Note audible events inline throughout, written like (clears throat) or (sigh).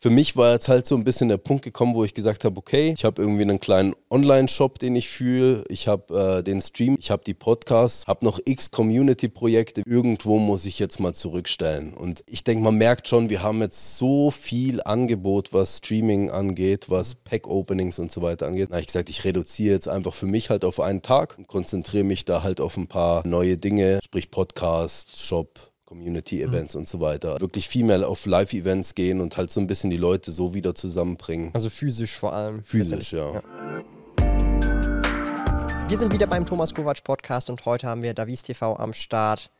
für mich war jetzt halt so ein bisschen der Punkt gekommen, wo ich gesagt habe, okay, ich habe irgendwie einen kleinen Online-Shop, den ich fühle, ich habe äh, den Stream, ich habe die Podcasts, habe noch x Community-Projekte. Irgendwo muss ich jetzt mal zurückstellen. Und ich denke, man merkt schon, wir haben jetzt so viel Angebot, was Streaming angeht, was Pack-Openings und so weiter angeht. Da habe ich gesagt, ich reduziere jetzt einfach für mich halt auf einen Tag und konzentriere mich da halt auf ein paar neue Dinge, sprich Podcast, Shop, Community-Events mhm. und so weiter. Wirklich viel mehr auf Live-Events gehen und halt so ein bisschen die Leute so wieder zusammenbringen. Also physisch vor allem. Physisch, ja. ja. Wir sind wieder beim Thomas Kovac Podcast und heute haben wir Davis TV am Start.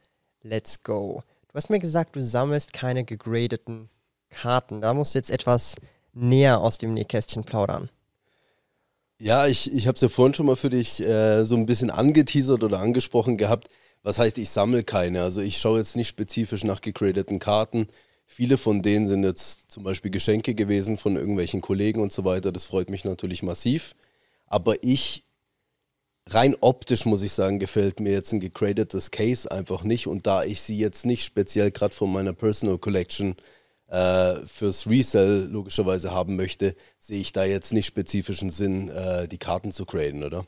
Let's go. Du hast mir gesagt, du sammelst keine gegradeten Karten. Da musst du jetzt etwas näher aus dem Nähkästchen plaudern. Ja, ich, ich habe es ja vorhin schon mal für dich äh, so ein bisschen angeteasert oder angesprochen gehabt. Was heißt, ich sammle keine? Also ich schaue jetzt nicht spezifisch nach gecredeten Karten. Viele von denen sind jetzt zum Beispiel Geschenke gewesen von irgendwelchen Kollegen und so weiter. Das freut mich natürlich massiv. Aber ich, rein optisch muss ich sagen, gefällt mir jetzt ein gecredetes Case einfach nicht. Und da ich sie jetzt nicht speziell gerade von meiner Personal Collection äh, fürs Resell logischerweise haben möchte, sehe ich da jetzt nicht spezifischen Sinn, äh, die Karten zu graden, oder?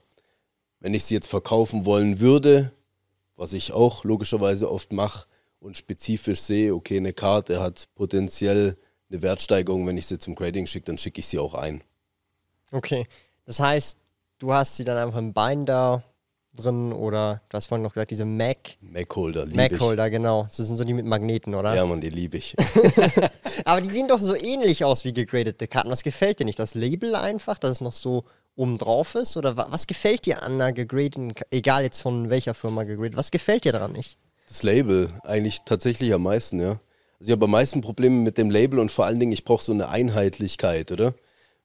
Wenn ich sie jetzt verkaufen wollen würde, was ich auch logischerweise oft mache und spezifisch sehe, okay, eine Karte hat potenziell eine Wertsteigerung, wenn ich sie zum Grading schicke, dann schicke ich sie auch ein. Okay, das heißt, du hast sie dann einfach im Binder drin oder du hast vorhin noch gesagt, diese Mac. Mac-Holder, Mac-Holder, genau. Das sind so die mit Magneten, oder? Ja, man, die liebe ich. (laughs) Aber die sehen doch so ähnlich aus wie gegradete Karten. Was gefällt dir nicht? Das Label einfach, dass es noch so oben drauf ist? Oder was gefällt dir an einer gegradeten, egal jetzt von welcher Firma gegradet, was gefällt dir daran nicht? Das Label, eigentlich tatsächlich am meisten, ja. Also ich habe am meisten Probleme mit dem Label und vor allen Dingen, ich brauche so eine Einheitlichkeit, oder?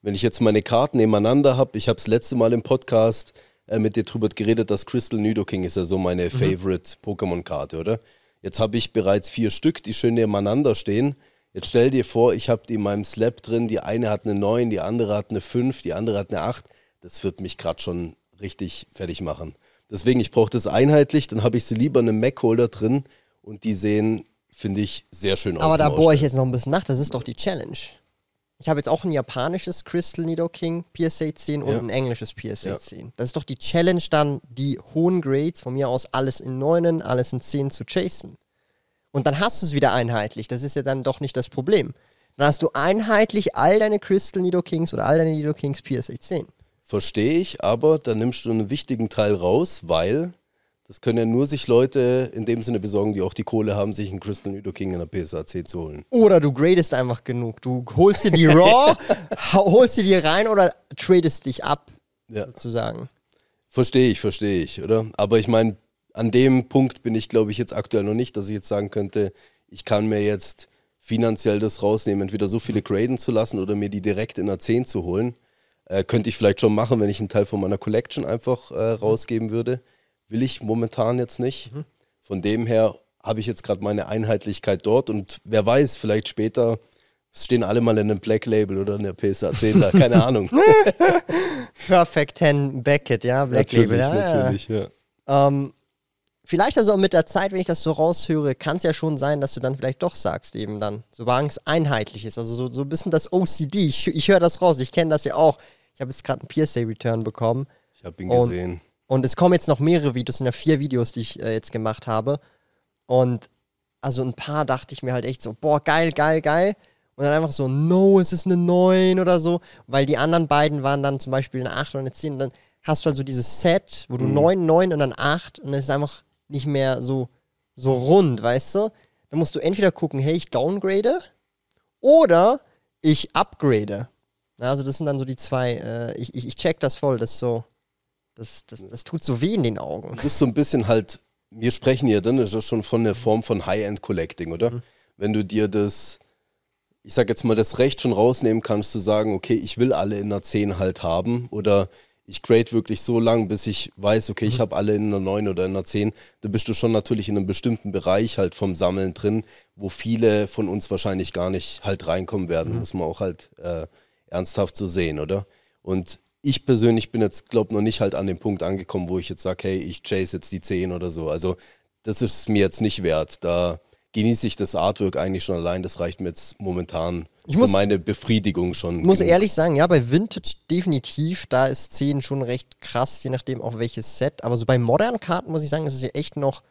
Wenn ich jetzt meine Karten nebeneinander habe, ich habe das letzte Mal im Podcast äh, mit dir drüber geredet, dass Crystal Nidoking ist ja so meine mhm. Favorite Pokémon-Karte, oder? Jetzt habe ich bereits vier Stück, die schön nebeneinander stehen. Jetzt stell dir vor, ich habe die in meinem Slab drin, die eine hat eine 9, die andere hat eine 5, die andere hat eine 8 das wird mich gerade schon richtig fertig machen. Deswegen, ich brauche das einheitlich, dann habe ich sie lieber in einem Mac-Holder drin und die sehen, finde ich, sehr schön aus. Aber da bohre ich jetzt noch ein bisschen nach, das ist doch die Challenge. Ich habe jetzt auch ein japanisches Crystal Nido King PSA 10 und ja. ein englisches PSA ja. 10. Das ist doch die Challenge dann, die hohen Grades von mir aus alles in 9, alles in 10 zu chasen. Und dann hast du es wieder einheitlich. Das ist ja dann doch nicht das Problem. Dann hast du einheitlich all deine Crystal Nido Kings oder all deine Nido Kings PSA 10. Verstehe ich, aber da nimmst du einen wichtigen Teil raus, weil das können ja nur sich Leute in dem Sinne besorgen, die auch die Kohle haben, sich einen Crystal Nido King in der PSA 10 zu holen. Oder du gradest einfach genug. Du holst dir die (laughs) Raw, holst dir die rein oder tradest dich ab, ja. sozusagen. Verstehe ich, verstehe ich, oder? Aber ich meine, an dem Punkt bin ich, glaube ich, jetzt aktuell noch nicht, dass ich jetzt sagen könnte, ich kann mir jetzt finanziell das rausnehmen, entweder so viele graden zu lassen oder mir die direkt in der 10 zu holen. Äh, könnte ich vielleicht schon machen, wenn ich einen Teil von meiner Collection einfach äh, rausgeben würde. Will ich momentan jetzt nicht. Mhm. Von dem her habe ich jetzt gerade meine Einheitlichkeit dort und wer weiß, vielleicht später stehen alle mal in einem Black Label oder in der PSA 10 da, (laughs) keine Ahnung. (laughs) Perfect 10 Beckett, ja, Black natürlich, Label. Ja, natürlich, ja. ja. Ähm, vielleicht also auch mit der Zeit, wenn ich das so raushöre, kann es ja schon sein, dass du dann vielleicht doch sagst, eben dann, solange es einheitlich ist. Also so, so ein bisschen das OCD. Ich, ich höre das raus, ich kenne das ja auch. Ich habe jetzt gerade einen PSA-Return bekommen. Ich habe ihn und, gesehen. Und es kommen jetzt noch mehrere Videos, sind ja vier Videos, die ich äh, jetzt gemacht habe. Und also ein paar dachte ich mir halt echt so, boah, geil, geil, geil. Und dann einfach so, no, es ist eine 9 oder so. Weil die anderen beiden waren dann zum Beispiel eine 8 oder eine 10. Und dann hast du halt so dieses Set, wo du mhm. 9, 9 und dann 8 und es ist einfach nicht mehr so, so rund, weißt du? Dann musst du entweder gucken, hey, ich downgrade oder ich upgrade. Also das sind dann so die zwei, äh, ich, ich, ich check das voll, das so, das, das, das tut so weh in den Augen. Das ist so ein bisschen halt, wir sprechen hier dann ist das schon von der Form von High-End-Collecting, oder? Mhm. Wenn du dir das, ich sag jetzt mal, das Recht schon rausnehmen kannst, zu sagen, okay, ich will alle in einer 10 halt haben oder ich grade wirklich so lang, bis ich weiß, okay, ich mhm. habe alle in einer 9 oder in einer 10, da bist du schon natürlich in einem bestimmten Bereich halt vom Sammeln drin, wo viele von uns wahrscheinlich gar nicht halt reinkommen werden, mhm. muss man auch halt äh, ernsthaft zu sehen, oder? Und ich persönlich bin jetzt, glaube noch nicht halt an dem Punkt angekommen, wo ich jetzt sage, hey, ich chase jetzt die 10 oder so. Also das ist mir jetzt nicht wert. Da genieße ich das Artwork eigentlich schon allein. Das reicht mir jetzt momentan Ich für muss- meine Befriedigung schon. Ich muss genug. ehrlich sagen, ja, bei Vintage definitiv, da ist 10 schon recht krass, je nachdem auch welches Set. Aber so bei modernen Karten muss ich sagen, ist es ja echt noch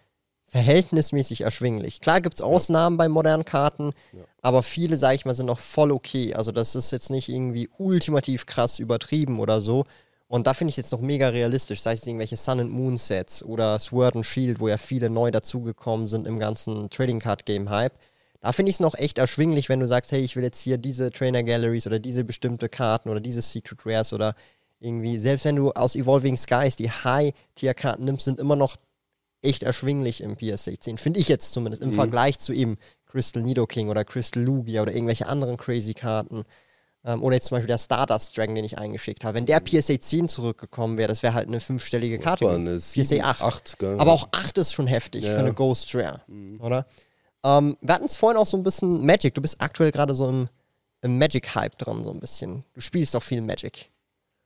verhältnismäßig erschwinglich. Klar gibt es Ausnahmen bei modernen Karten, aber viele, sage ich mal, sind noch voll okay. Also das ist jetzt nicht irgendwie ultimativ krass übertrieben oder so. Und da finde ich es jetzt noch mega realistisch, sei es irgendwelche Sun and Moon Sets oder Sword and Shield, wo ja viele neu dazugekommen sind im ganzen Trading Card Game Hype. Da finde ich es noch echt erschwinglich, wenn du sagst, hey, ich will jetzt hier diese Trainer Galleries oder diese bestimmte Karten oder diese Secret Rares oder irgendwie, selbst wenn du aus Evolving Skies die High-Tier-Karten nimmst, sind immer noch echt erschwinglich im PSA 10. Finde ich jetzt zumindest im Vergleich zu eben Crystal Nidoking oder Crystal Lugia oder irgendwelche anderen crazy Karten. Ähm, oder jetzt zum Beispiel der Stardust Dragon, den ich eingeschickt habe. Wenn der PSA 10 zurückgekommen wäre, das wäre halt eine fünfstellige Das Karte. war gewesen. eine PSA 7, 8. 8 gell? Aber auch 8 ist schon heftig Ja. für eine Ghost Rare, oder? Ähm, wir hatten es vorhin auch so ein bisschen Magic. Du bist aktuell gerade so im, im Magic-Hype dran, so ein bisschen. Du spielst auch viel Magic.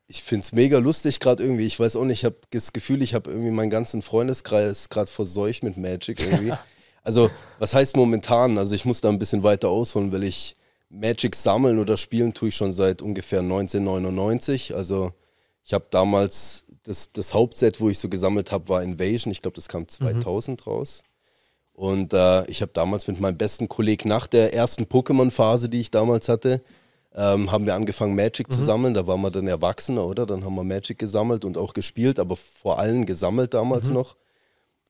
Ich finde es mega lustig gerade irgendwie. Ich weiß auch nicht, ich habe das Gefühl, ich habe irgendwie meinen ganzen Freundeskreis gerade verseucht mit Magic irgendwie. (laughs) also, was heißt momentan? Also, ich muss da ein bisschen weiter ausholen, weil ich Magic sammeln oder spielen tue ich schon seit ungefähr 1999. Also, ich habe damals das, das Hauptset, wo ich so gesammelt habe, war Invasion. Ich glaube, das kam 2000 raus. Und äh, ich habe damals mit meinem besten Kollegen nach der ersten Pokémon-Phase, die ich damals hatte, ähm, haben wir angefangen, Magic zu sammeln. Da waren wir dann Erwachsener, oder? Dann haben wir Magic gesammelt und auch gespielt, aber vor allem gesammelt damals noch.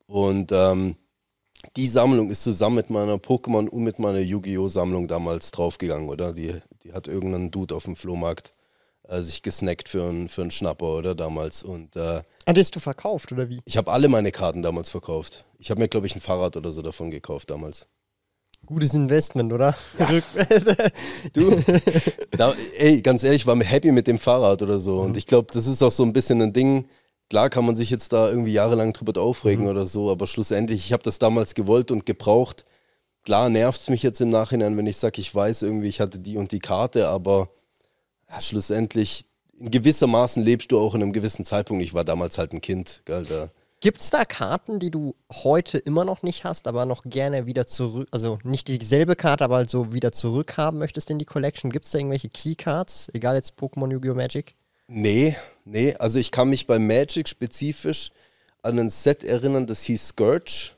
Und ähm, die Sammlung ist zusammen mit meiner Pokémon und mit meiner Yu-Gi-Oh! Sammlung damals draufgegangen, oder? Die, die hat irgendein Dude auf dem Flohmarkt äh, sich gesnackt für einen für einen Schnapper, oder? Damals. Und äh, Ah, hast du verkauft, oder wie? ich habe alle meine Karten damals verkauft. Ich habe mir, glaube ich, ein Fahrrad oder so davon gekauft damals. Gutes Investment, oder? Du, (laughs) da, ey, ganz ehrlich, ich war mir happy mit dem Fahrrad oder so. Und ich glaube, das ist auch so ein bisschen ein Ding. Klar kann man sich jetzt da irgendwie jahrelang drüber aufregen oder so, aber schlussendlich, ich habe das damals gewollt und gebraucht. Klar nervt es mich jetzt im Nachhinein, wenn ich sage, ich weiß irgendwie, ich hatte die und die Karte, aber ja, schlussendlich, in gewissermaßen lebst du auch in einem gewissen Zeitpunkt. Ich war damals halt ein Kind, gell, da. Gibt es da Karten, die du heute immer noch nicht hast, aber noch gerne wieder zurück, also nicht dieselbe Karte, aber halt so wieder zurückhaben möchtest in die Collection? Gibt es da irgendwelche Keycards, egal jetzt Pokémon, Yu-Gi-Oh! Magic? Nee, nee. Also ich kann mich bei Magic spezifisch an ein Set erinnern, das hieß Scourge.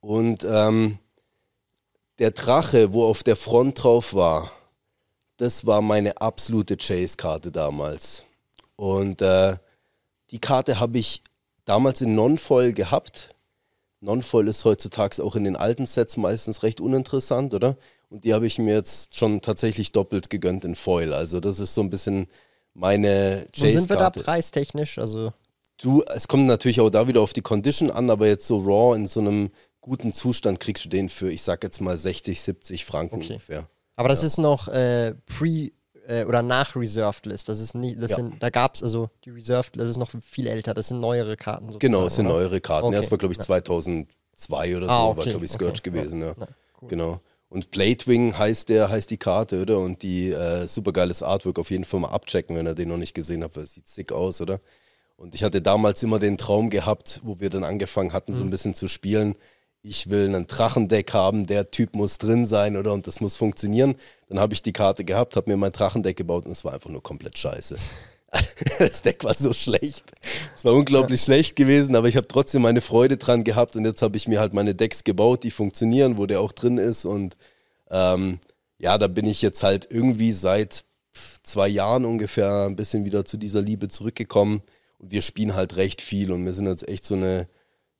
Und ähm, der Drache, wo auf der Front drauf war, das war meine absolute Chase-Karte damals. Und äh, die Karte habe ich damals in Non-Foil gehabt. Non-Foil ist heutzutage auch in den alten Sets meistens recht uninteressant, oder? Und die habe ich mir jetzt schon tatsächlich doppelt gegönnt in Foil. Also das ist so ein bisschen meine Wo sind wir da preistechnisch? Also, Du, es kommt natürlich auch da wieder auf die Condition an, aber jetzt so raw in so einem guten Zustand kriegst du den für, ich sag jetzt mal 60, 70 Franken Okay. ungefähr. aber das ist noch äh, pre- äh, oder nach Reserved List. Das ist nie, das Ja. sind, da gab es, also die Reserved, das ist noch viel älter, das sind neuere Karten. Genau, es sind oder? neuere Karten. Okay. Ja, das war, glaube ich, 2002 oder so, Ah, war, okay, glaube ich, Scourge okay. gewesen. Ja. Na, cool. Genau. Und Bladewing heißt der, heißt die Karte, oder? Und die äh, supergeiles Artwork auf jeden Fall mal abchecken, wenn ihr den noch nicht gesehen habt, weil es sieht sick aus, oder? Und ich hatte damals immer den Traum gehabt, wo wir dann angefangen hatten, Mhm. so ein bisschen zu spielen. Ich will einen Drachendeck haben, der Typ muss drin sein, oder? Und das muss funktionieren. Dann habe ich die Karte gehabt, habe mir mein Drachendeck gebaut und es war einfach nur komplett scheiße. (laughs) Das Deck war so schlecht. Es war unglaublich schlecht gewesen, aber ich habe trotzdem meine Freude dran gehabt und jetzt habe ich mir halt meine Decks gebaut, die funktionieren, wo der auch drin ist und ähm, ja, da bin ich jetzt halt irgendwie seit zwei Jahren ungefähr ein bisschen wieder zu dieser Liebe zurückgekommen und wir spielen halt recht viel und wir sind jetzt echt so eine,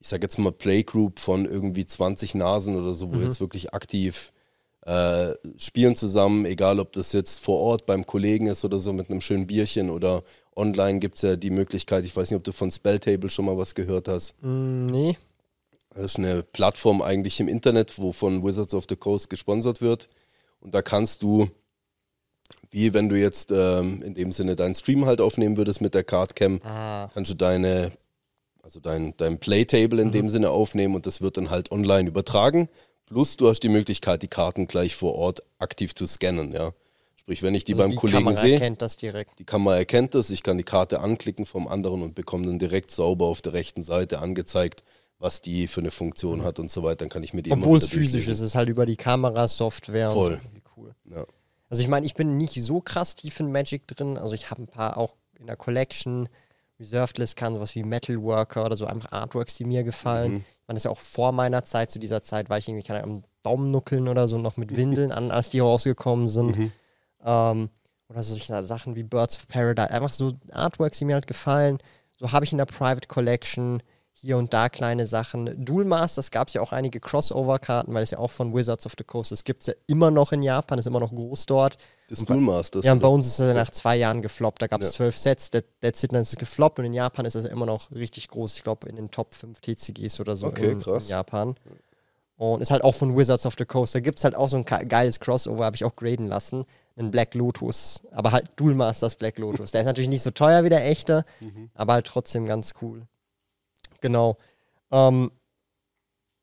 ich sag jetzt mal Playgroup von irgendwie 20 Nasen oder so, wo wir jetzt wirklich aktiv äh, spielen zusammen, egal ob das jetzt vor Ort beim Kollegen ist oder so mit einem schönen Bierchen oder online gibt es ja die Möglichkeit, ich weiß nicht, ob du von Spelltable schon mal was gehört hast. Mm, nee. Das ist eine Plattform eigentlich im Internet, wo von Wizards of the Coast gesponsert wird. Und da kannst du, wie wenn du jetzt ähm, in dem Sinne deinen Stream halt aufnehmen würdest mit der Cardcam, Ah, kannst du deine, also dein, dein Playtable in dem Sinne aufnehmen und das wird dann halt online übertragen. Plus du hast die Möglichkeit, die Karten gleich vor Ort aktiv zu scannen, ja. Sprich, wenn ich die also beim die Kollegen Kamera sehe, erkennt das direkt. die Kamera erkennt das, ich kann die Karte anklicken vom anderen und bekomme dann direkt sauber auf der rechten Seite angezeigt, was die für eine Funktion hat und so weiter, dann kann ich die immer Obwohl es physisch ist, es ist halt über die Kamera, Software Voll. und so. Wie cool. Ja. Also ich meine, ich bin nicht so krass tief in Magic drin. Also ich habe ein paar auch in der Collection. Reserved List kann sowas wie Metalworker oder so einfach Artworks, die mir gefallen. Mhm. Ich meine, das ist ja auch vor meiner Zeit. Zu dieser Zeit war ich irgendwie keine Ahnung, am Daumennuckeln oder so noch mit Windeln an, als die rausgekommen sind. Mhm. Ähm, oder so solche Sachen wie Birds of Paradise. Einfach so Artworks, die mir halt gefallen. So habe ich in der Private Collection hier und da kleine Sachen. Duel Masters gab es ja auch einige Crossover-Karten, weil es ja auch von Wizards of the Coast, das gibt es ja immer noch in Japan, ist immer noch groß dort. Das Und Duel Masters. Ja, und bei uns ist er nach zwei Jahren gefloppt. Da gab es Ja. zwölf Sets, that, that's it, dann ist es gefloppt und in Japan ist es immer noch richtig groß. Ich glaube, in den Top 5 TCGs oder so Okay, in, krass. in Japan. Und ist halt auch von Wizards of the Coast. Da gibt es halt auch so ein geiles Crossover, habe ich auch graden lassen. Ein Black Lotus. Aber halt Duel Masters Black Lotus. Der ist natürlich nicht so teuer wie der echte, Mhm. aber halt trotzdem ganz cool. Genau. Ähm,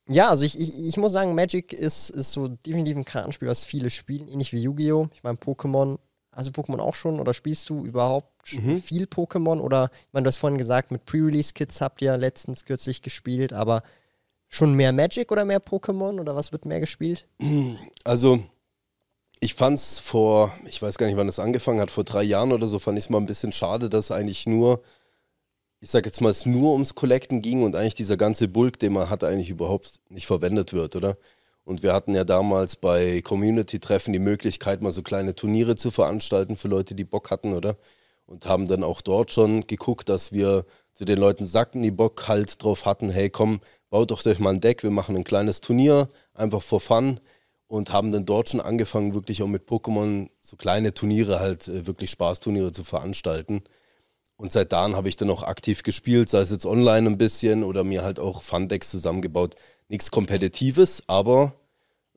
ja, also ich, ich, ich muss sagen, Magic ist, ist so definitiv ein Kartenspiel, was viele spielen, ähnlich wie Yu-Gi-Oh! Ich meine, Pokémon, also Pokémon auch schon oder spielst du überhaupt Mhm. viel Pokémon? Oder, ich meine, du hast vorhin gesagt, mit Pre-Release-Kits habt ihr letztens kürzlich gespielt, aber schon mehr Magic oder mehr Pokémon oder was wird mehr gespielt? Also, ich fand's vor, ich weiß gar nicht, wann es angefangen hat, vor drei Jahren oder so, fand ich es mal ein bisschen schade, dass eigentlich nur, ich sag jetzt mal, es nur ums Collecten ging und eigentlich dieser ganze Bulk, den man hat, eigentlich überhaupt nicht verwendet wird, oder? Und wir hatten ja damals bei Community-Treffen die Möglichkeit, mal so kleine Turniere zu veranstalten für Leute, die Bock hatten, oder? Und haben dann auch dort schon geguckt, dass wir zu den Leuten sagten, die Bock halt drauf hatten, hey komm, baut doch euch mal ein Deck, wir machen ein kleines Turnier, einfach for fun und haben dann dort schon angefangen, wirklich auch mit Pokémon so kleine Turniere halt, äh, wirklich Spaßturniere zu veranstalten. Und seit dann habe ich dann auch aktiv gespielt, sei es jetzt online ein bisschen oder mir halt auch Fun-Decks zusammengebaut. Nichts Kompetitives, aber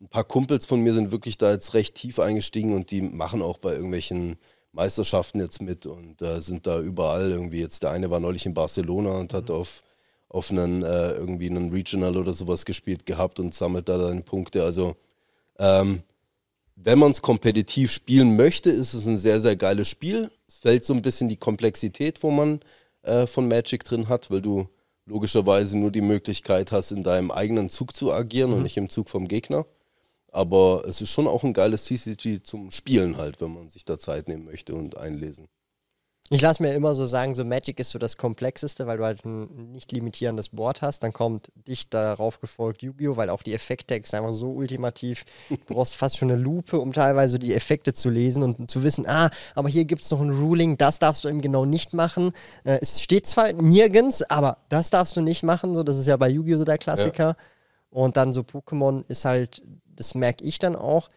ein paar Kumpels von mir sind wirklich da jetzt recht tief eingestiegen und die machen auch bei irgendwelchen Meisterschaften jetzt mit und äh, sind da überall irgendwie jetzt. Der eine war neulich in Barcelona und hat auf, auf einen äh, irgendwie einen Regional oder sowas gespielt gehabt und sammelt da dann Punkte. Also ähm, wenn man es kompetitiv spielen möchte, ist es ein sehr, sehr geiles Spiel. Es fällt so ein bisschen die Komplexität, wo man äh, von Magic drin hat, weil du logischerweise nur die Möglichkeit hast, in deinem eigenen Zug zu agieren und nicht im Zug vom Gegner. Aber es ist schon auch ein geiles CCG zum Spielen halt, wenn man sich da Zeit nehmen möchte und einlesen. Ich lasse mir immer so sagen, so Magic ist so das Komplexeste, weil du halt ein nicht limitierendes Board hast. Dann kommt dicht darauf gefolgt Yu-Gi-Oh!, weil auch die Effekttexte einfach so ultimativ. Du brauchst fast schon eine Lupe, um teilweise die Effekte zu lesen und zu wissen, ah, aber hier gibt es noch ein Ruling, das darfst du eben genau nicht machen. Äh, es steht zwar nirgends, aber das darfst du nicht machen. So, das ist ja bei Yu-Gi-Oh! so der Klassiker. Und dann so Pokémon ist halt, das merke ich dann auch.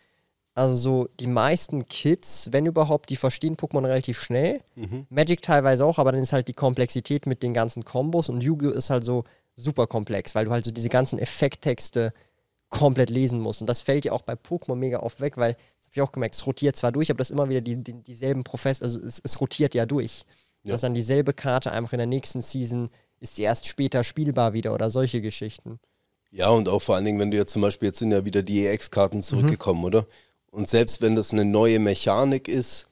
Also so die meisten Kids, wenn überhaupt, die verstehen Pokémon relativ schnell. Magic teilweise auch, aber dann ist halt die Komplexität mit den ganzen Kombos und Yu-Gi-Oh! ist halt so super komplex, weil du halt so diese ganzen Effekttexte komplett lesen musst. Und das fällt ja auch bei Pokémon mega oft weg, weil, das habe ich auch gemerkt, es rotiert zwar durch, aber das ist immer wieder die, die, dieselben Professor, also es, es rotiert ja durch. Ja. Dass dann dieselbe Karte einfach in der nächsten Season ist sie erst später spielbar wieder oder solche Geschichten. Ja, und auch vor allen Dingen, wenn du jetzt zum Beispiel, jetzt sind ja wieder die EX-Karten zurückgekommen, oder? Und selbst wenn das eine neue Mechanik ist,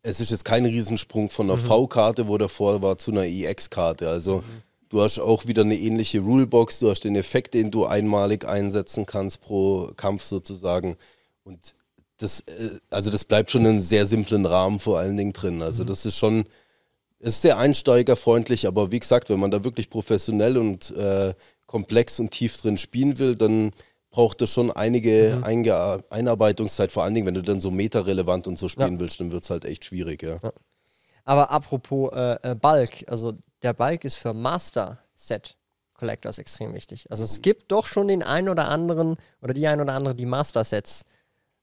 es ist jetzt kein Riesensprung von einer V-Karte, wo davor war, zu einer EX-Karte. Also du hast auch wieder eine ähnliche Rulebox, du hast den Effekt, den du einmalig einsetzen kannst pro Kampf sozusagen. Und das, äh, also das bleibt schon in einem sehr simplen Rahmen vor allen Dingen drin. Also das ist schon, ist sehr einsteigerfreundlich, aber wie gesagt, wenn man da wirklich professionell und äh, komplex und tief drin spielen will, dann braucht das schon einige Einge Einarbeitungszeit, vor allen Dingen, wenn du dann so meta-relevant und so spielen willst, dann wird es halt echt schwierig, ja. Aber apropos äh, äh, Bulk, also der Bulk ist für Master Set Collectors extrem wichtig. Also es gibt doch schon den einen oder anderen oder die ein oder andere, die Master Sets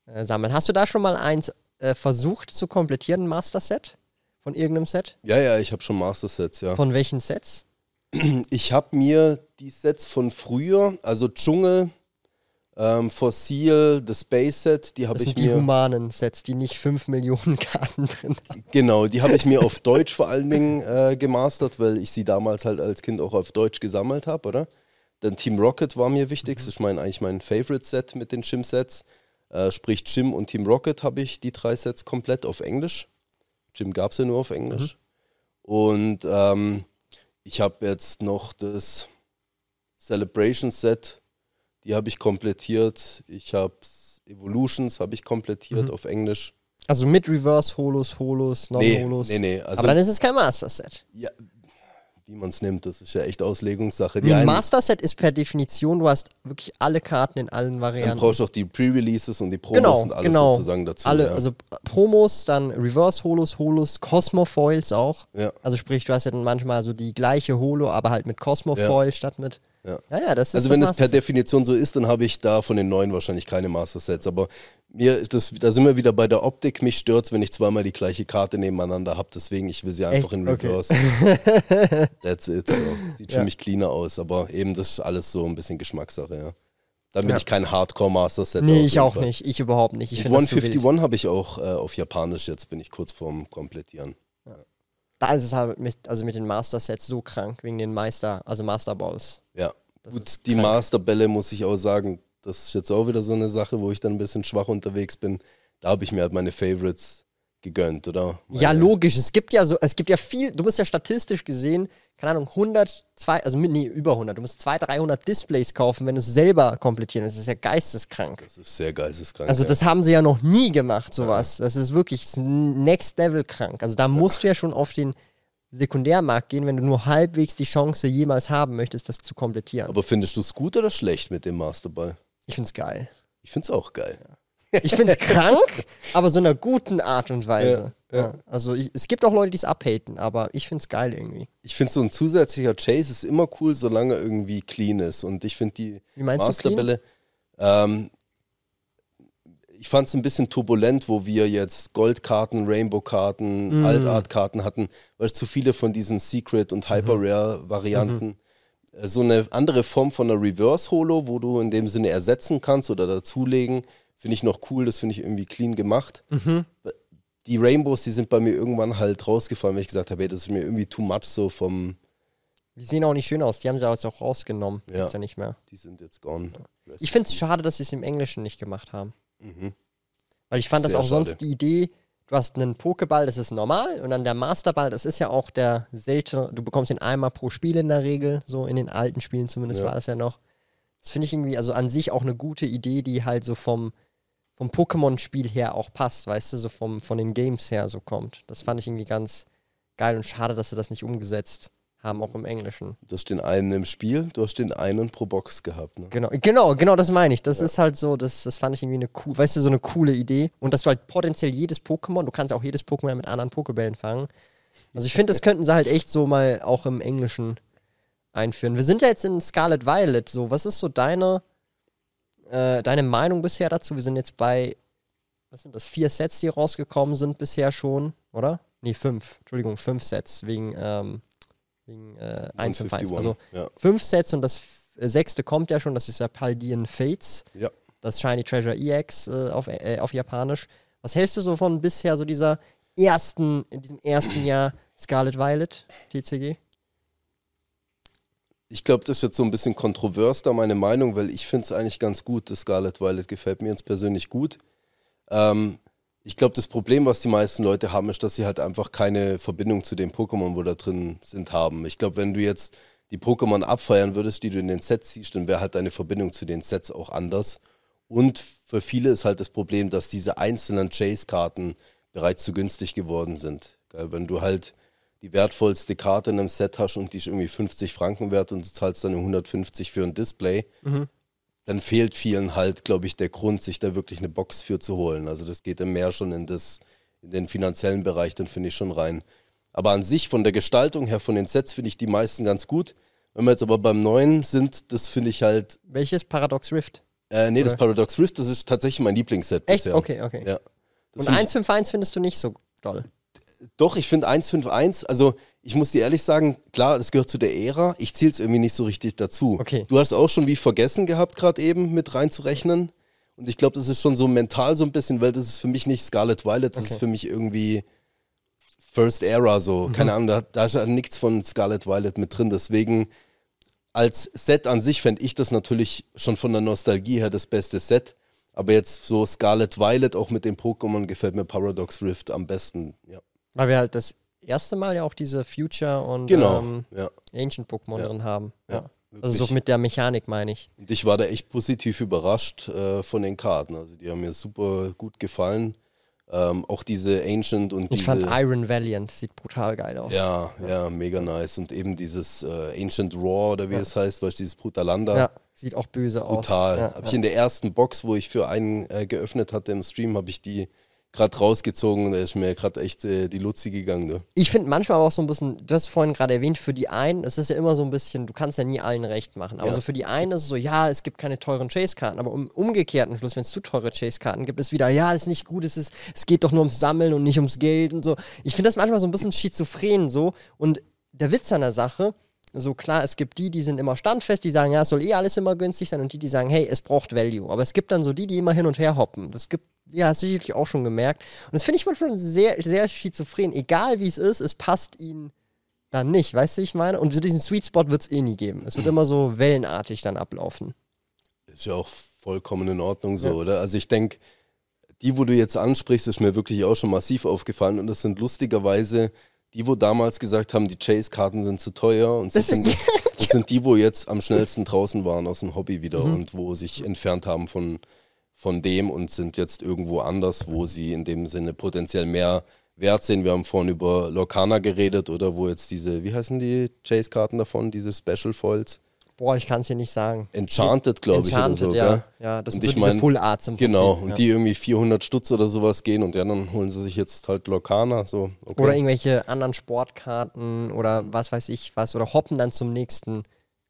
äh, sammeln. Hast du da schon mal eins äh, versucht zu komplettieren, ein Master Set? Von irgendeinem Set? Ja, ja, ich habe schon Master-Sets, ja. Von welchen Sets? Ich habe mir die Sets von früher, also Dschungel, ähm, Fossil, das Space Set, die habe Das ich sind die mir. humanen Sets, die nicht 5 Millionen Karten drin haben. Genau, die habe ich mir auf Deutsch vor allen Dingen äh, gemastert, weil ich sie damals halt als Kind auch auf Deutsch gesammelt habe, oder? Dann Team Rocket war mir wichtig, das ist mein, eigentlich mein Favorite-Set mit den Jim-Sets. Äh, sprich, Jim und Team Rocket habe ich die drei Sets komplett auf Englisch. Jim gab es ja nur auf Englisch. Und ähm, ich habe jetzt noch das Celebration Set, die habe ich komplettiert. Ich habe Evolutions, habe ich komplettiert Mhm. auf Englisch. Also mit Reverse Holos, Holos, Nee, Non-Holos. nee, nee. Also, Aber dann ist es kein Master Set. ja, wie man es nimmt, das ist ja echt Auslegungssache. Die Ein einen, Master Set ist per Definition, du hast wirklich alle Karten in allen dann Varianten. brauchst du auch die Pre-Releases und die Promos Genau, und alles genau. sozusagen dazu. alle, ja. also Promos, dann Reverse Holos, Holos, Cosmofoils auch. ja. Also sprich, du hast ja dann manchmal so die gleiche Holo, aber halt mit Cosmofoil statt mit. Ja. ja, ja, das ist Also das wenn es Master per. Definition so ist, dann habe ich da von den neuen wahrscheinlich keine Master Sets. Aber mir ist das, da sind wir wieder bei der Optik. Mich stört wenn ich zweimal die gleiche Karte nebeneinander habe. Deswegen, ich will sie einfach Echt? in Okay. Reverse. (laughs) That's it. So. Sieht für mich cleaner aus. Aber eben, das ist alles so ein bisschen Geschmackssache, ja. Dann bin Ja. ich kein Hardcore Master Set. Nee, ich auch nicht. Ich überhaupt nicht. Ich finde das zu wild. 151 habe ich auch äh, auf Japanisch. Jetzt bin ich kurz vorm Komplettieren. Da ist es halt mit, also mit den Master Sets so krank, wegen den Meister, also Master Balls. Ja. Das Gut, die. Masterbälle muss ich auch sagen, das ist jetzt auch wieder so eine Sache, wo ich dann ein bisschen schwach unterwegs bin. Da habe ich mir halt meine Favorites gegönnt, oder? Ja, Meine- logisch. Es gibt ja so, es gibt ja viel, du musst ja statistisch gesehen, keine Ahnung, 100, zwei, also mit- nee, über 100. Du musst 200, 300 Displays kaufen, wenn du es selber komplettieren willst. Das ist ja geisteskrank. Das ist sehr geisteskrank. Also ja. das haben sie ja noch nie gemacht, sowas. Das ist wirklich next level krank. Also da musst du ja schon auf den Sekundärmarkt gehen, wenn du nur halbwegs die Chance jemals haben möchtest, das zu komplettieren. Aber findest du es gut oder schlecht mit dem Masterball? Ich find's geil. Ich finde es auch geil. Ich find's krank, aber so in einer guten Art und Weise. Ja. Also ich, es gibt auch Leute, die es abhaten, aber ich find's geil irgendwie. Ich finde so ein zusätzlicher Chase ist immer cool, solange er irgendwie clean ist. Und ich finde die Wie meinst? Masterbälle, ähm, ich fand es ein bisschen turbulent, wo wir jetzt Goldkarten, Rainbow-Karten, Mm. Altart-Karten hatten, weil es zu viele von diesen Secret- und Hyper-Rare-Varianten. Äh, So eine andere Form von einer Reverse-Holo, wo du in dem Sinne ersetzen kannst oder dazulegen, finde ich noch cool, das finde ich irgendwie clean gemacht. Mhm. Die Rainbows, die sind bei mir irgendwann halt rausgefallen, weil ich gesagt habe, hey, das ist mir irgendwie too much so vom, Die sehen auch nicht schön aus. Die haben sie jetzt auch rausgenommen. Ja. Gibt's ja nicht mehr. die sind jetzt gone. Rest Ich finde es schade, dass sie es im Englischen nicht gemacht haben. Mhm. Weil ich fand das Sehr auch sonst schade. die Idee, du hast einen Pokéball, das ist normal, und dann der Masterball, das ist ja auch der seltene, du bekommst ihn einmal pro Spiel in der Regel, so in den alten Spielen zumindest Ja. war das ja noch. Das finde ich irgendwie, also an sich auch eine gute Idee, die halt so vom, vom Pokémon-Spiel her auch passt, weißt du, so vom, von den Games her so kommt. Das fand ich irgendwie ganz geil und schade, dass sie das nicht umgesetzt haben, auch im Englischen. Du hast den einen im Spiel, du hast den einen pro Box gehabt. Ne? Genau, genau, genau das meine ich. Das ist halt so, das, das fand ich irgendwie eine cool, weißt du, so eine coole Idee. Und dass du halt potenziell jedes Pokémon, du kannst ja auch jedes Pokémon mit anderen Pokébällen fangen. Also ich finde, das könnten sie halt echt so mal auch im Englischen einführen. Wir sind ja jetzt in Scarlet Violet, so, was ist so deine, äh, deine Meinung bisher dazu? Wir sind jetzt bei, was sind das, vier Sets, die rausgekommen sind bisher schon, oder? Nee, fünf, Entschuldigung, fünf Sets, wegen, ähm, wegen äh, 1 und 1. 151, Also ja. fünf Sets und das äh, sechste kommt ja schon, das ist ja Paldean Fates, ja. das Shiny Treasure EX äh, auf, äh, auf Japanisch. Was hältst du so von bisher so dieser ersten, in diesem ersten Jahr Scarlet Violet, TCG? Ich glaube, das ist jetzt so ein bisschen kontrovers da meine Meinung, weil ich finde es eigentlich ganz gut. Das Scarlet Violet gefällt mir jetzt persönlich gut. Ähm, ich glaube, das Problem, was die meisten Leute haben, ist, dass sie halt einfach keine Verbindung zu den Pokémon, wo da drin sind, haben. Ich glaube, wenn du jetzt die Pokémon abfeiern würdest, die du in den Sets siehst, dann wäre halt deine Verbindung zu den Sets auch anders. Und für viele ist halt das Problem, dass diese einzelnen Chase-Karten bereits zu günstig geworden sind. Wenn du halt die wertvollste Karte in einem Set hast und die ist irgendwie 50 Franken wert und du zahlst dann 150 für ein Display, dann fehlt vielen halt, glaube ich, der Grund, sich da wirklich eine Box für zu holen. Also das geht dann mehr schon in, das, in den finanziellen Bereich, dann finde ich schon rein. Aber an sich, von der Gestaltung her, von den Sets, finde ich die meisten ganz gut. Wenn wir jetzt aber beim neuen sind, das finde ich halt, Welches Paradox Rift? äh, nee, das Oder? Paradox Rift, das ist tatsächlich mein Lieblingsset Echt? bisher. Okay, okay. Ja. Das Und find ich- 151 findest du nicht so doll. Doch, ich finde 151, also ich muss dir ehrlich sagen, klar, das gehört zu der Ära. Ich zähle es irgendwie nicht so richtig dazu. Okay. Du hast auch schon wie vergessen gehabt, gerade eben mit reinzurechnen. Und ich glaube, das ist schon so mental so ein bisschen, weil das ist für mich nicht Scarlet Violet, das Okay. ist für mich irgendwie First Era so. Mhm. Keine Ahnung, da, da ist ja nichts von Scarlet Violet mit drin. Deswegen als Set an sich fände ich das natürlich schon von der Nostalgie her das beste Set. Aber jetzt so Scarlet Violet, auch mit dem Pokémon, gefällt mir Paradox Rift am besten. Ja. Weil wir halt das erste Mal ja auch diese Future und Genau. ähm, ja. Ancient Pokémon Ja. drin haben. Ja. Also so mit der Mechanik meine ich. Und ich war da echt positiv überrascht äh, von den Karten. Also die haben mir super gut gefallen. Ähm, auch diese Ancient und Ich diese. fand Iron Valiant, sieht brutal geil aus. ja, ja, mega nice. Und eben dieses äh, Ancient Raw oder wie Ja. es heißt, weißt du, dieses Brutalanda. Ja, sieht auch böse aus. Brutal. Ja, Habe ich in der ersten Box, wo ich für einen äh, geöffnet hatte im Stream, habe ich die gerade rausgezogen und da ist mir gerade echt äh, die Luzi gegangen. Du. Ich finde manchmal aber auch so ein bisschen, du hast vorhin gerade erwähnt, für die einen, es ist ja immer so ein bisschen, du kannst ja nie allen recht machen. Aber Ja. so für die einen ist es so, ja, es gibt keine teuren Chase-Karten, aber um umgekehrten Schluss, wenn es zu teure Chase-Karten gibt, ist wieder, ja, ist nicht gut, es, ist, es geht doch nur ums Sammeln und nicht ums Geld und so. Ich finde das manchmal so ein bisschen schizophren so. Und der Witz an der Sache, so klar, es gibt die, die sind immer standfest, die sagen, ja, es soll eh alles immer günstig sein und die, die sagen, hey, es braucht Value. Aber es gibt dann so die, die immer hin und her hoppen. Das gibt, ja, hast du sicherlich auch schon gemerkt. Und das finde ich manchmal sehr, sehr schizophren. Egal wie es ist, es passt ihnen dann nicht. Weißt du, wie ich meine? Und so diesen Sweet Spot wird es eh nie geben. Es wird immer so wellenartig dann ablaufen. Ist ja auch vollkommen in Ordnung so, Ja. oder? Also ich denke, die, wo du jetzt ansprichst, ist mir wirklich auch schon massiv aufgefallen und das sind lustigerweise die, wo damals gesagt haben, die Chase-Karten sind zu teuer und Das das, sind, sind- das, (laughs) das sind die, wo jetzt am schnellsten draußen waren aus dem Hobby wieder Mhm. und wo sich entfernt haben von, von dem und sind jetzt irgendwo anders, wo sie in dem Sinne potenziell mehr wert sehen. Wir haben vorhin über Lorcana geredet oder wo jetzt diese, wie heißen die Chase-Karten davon, diese Special Foils? Boah, ich kann es dir nicht sagen. Enchanted, glaube ich, oder Enchanted, so. ja. gell? Ja, das Und sind so ich diese mein, Full Arts im Prinzip. Genau, und ja. die irgendwie 400 Stutz oder sowas gehen und ja, dann holen sie sich jetzt halt Lorcana, so. Okay. Oder irgendwelche anderen Sportkarten oder was weiß ich was. Oder hoppen dann zum nächsten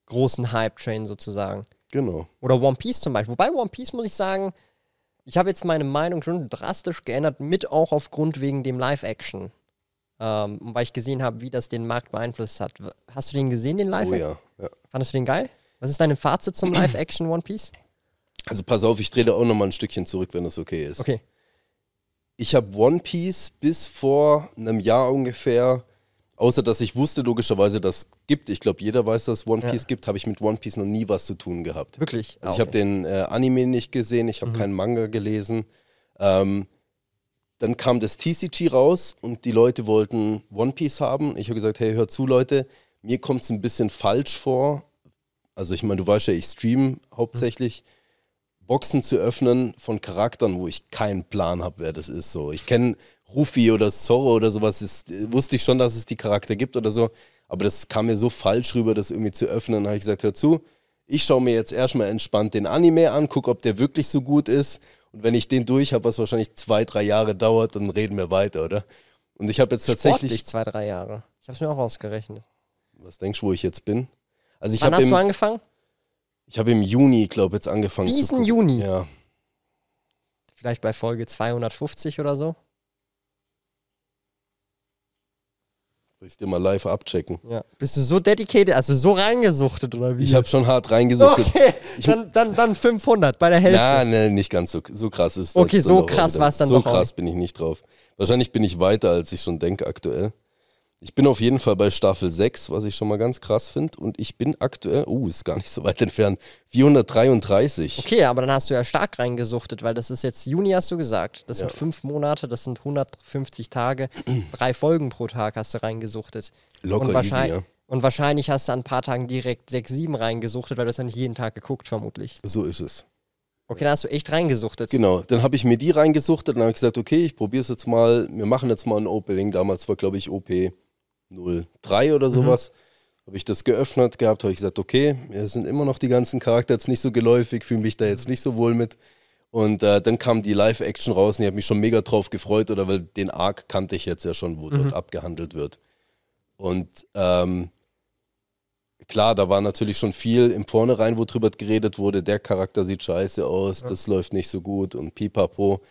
großen Hype-Train sozusagen. Genau. Oder One Piece zum Beispiel. Wobei One Piece muss ich sagen, ich habe jetzt meine Meinung schon drastisch geändert, mit auch aufgrund wegen dem Live-Action. Ähm, weil ich gesehen habe, wie das den Markt beeinflusst hat. Hast du den gesehen, den Oh Live-Action? ja, ja. Fandest du den geil? Was ist dein Fazit zum (clears throat) Live-Action One Piece? Also pass auf, ich drehe da auch nochmal ein Stückchen zurück, wenn das okay ist. Okay. Ich habe One Piece bis vor einem Jahr ungefähr, außer dass ich wusste logischerweise, dass es gibt, ich glaube, jeder weiß, dass es One Ja. Piece gibt, habe ich mit One Piece noch nie was zu tun gehabt. Wirklich? Also Ah, ich habe okay. den äh, Anime nicht gesehen, ich habe Mhm. keinen Manga gelesen. Ähm, dann kam das TCG raus und die Leute wollten One Piece haben. Ich habe gesagt, hey, hör zu, Leute, mir kommt es ein bisschen falsch vor. Also ich meine, du weißt ja, ich stream hauptsächlich. Boxen zu öffnen von Charakteren, wo ich keinen Plan habe, wer das ist. So, ich kenne Ruffy oder Zorro oder sowas. Ist, wusste ich schon, dass es die Charakter gibt oder so. Aber das kam mir so falsch rüber, das irgendwie zu öffnen. Dann habe ich gesagt, hör zu, ich schaue mir jetzt erstmal entspannt den Anime an, gucke, ob der wirklich so gut ist. Und wenn ich den durch habe, was wahrscheinlich zwei, drei Jahre dauert, dann reden wir weiter, oder? Und ich habe jetzt tatsächlich. Sportlich zwei, drei Jahre. Ich habe es mir auch ausgerechnet. Was denkst du, wo ich jetzt bin? Also ich Wann habe hast du im, angefangen? ich hab im Juni, glaube ich, jetzt angefangen Diesen. Juni? Ja. Vielleicht bei Folge 250 oder so? Soll ich dir mal live abchecken? Ja. Bist du so dedicated, also so reingesuchtet oder wie? Ich habe schon hart reingesucht. Okay, dann, dann, dann 500 bei der Hälfte. Na, ne, nicht ganz so, so krass ist Okay, so krass wieder. war's dann So doch auch krass bin ich nicht drauf. Wahrscheinlich bin ich weiter, als ich schon denke aktuell. Ich bin auf jeden Fall bei Staffel 6, was ich schon mal ganz krass finde. Und ich bin aktuell, oh, ist gar nicht so weit (laughs) entfernt, 433. Okay, aber dann hast du ja stark reingesuchtet, weil das ist jetzt Juni, hast du gesagt. Das sind Ja. fünf Monate, das sind 150 Tage. (clears throat) Drei Folgen pro Tag hast du reingesuchtet. Locker und, easy, wahrscheinlich, ja. und wahrscheinlich hast du an ein paar Tagen direkt sechs, sieben reingesuchtet, weil du das ja nicht jeden Tag geguckt, vermutlich. So ist es. Okay, dann hast du echt reingesuchtet. Genau, dann habe ich mir die reingesuchtet und habe gesagt, okay, ich probiere es jetzt mal. Wir machen jetzt mal ein Opening. Damals war, glaube ich, OP 03 oder sowas. Habe ich das geöffnet gehabt, habe ich gesagt, okay, mir sind immer noch die ganzen Charakter jetzt nicht so geläufig, fühle mich da jetzt nicht so wohl mit. Und äh, dann kam die Live-Action raus und ich habe mich schon mega drauf gefreut, oder weil den Arc kannte ich jetzt ja schon, wo dort abgehandelt wird. Und ähm, klar, da war natürlich schon viel im Vornherein, wo drüber geredet wurde, der Charakter sieht scheiße aus, das läuft nicht so gut und pipapo.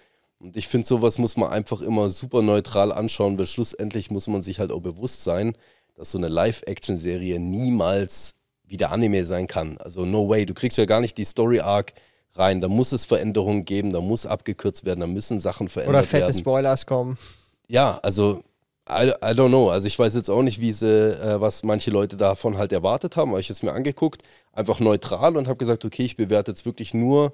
Und ich finde, sowas muss man einfach immer super neutral anschauen, weil schlussendlich muss man sich halt auch bewusst sein, dass so eine Live-Action-Serie niemals wie der Anime sein kann. Also no way, du kriegst ja gar nicht die Story-Arc rein. Da muss es Veränderungen geben, da muss abgekürzt werden, da müssen Sachen verändert Oder fette werden. Spoilers kommen. Ja, also I, I don't know. Also ich weiß jetzt auch nicht, wie sie, äh, was manche Leute davon halt erwartet haben, aber ich habe es mir angeguckt, einfach neutral und habe gesagt, okay, ich bewerte jetzt wirklich nur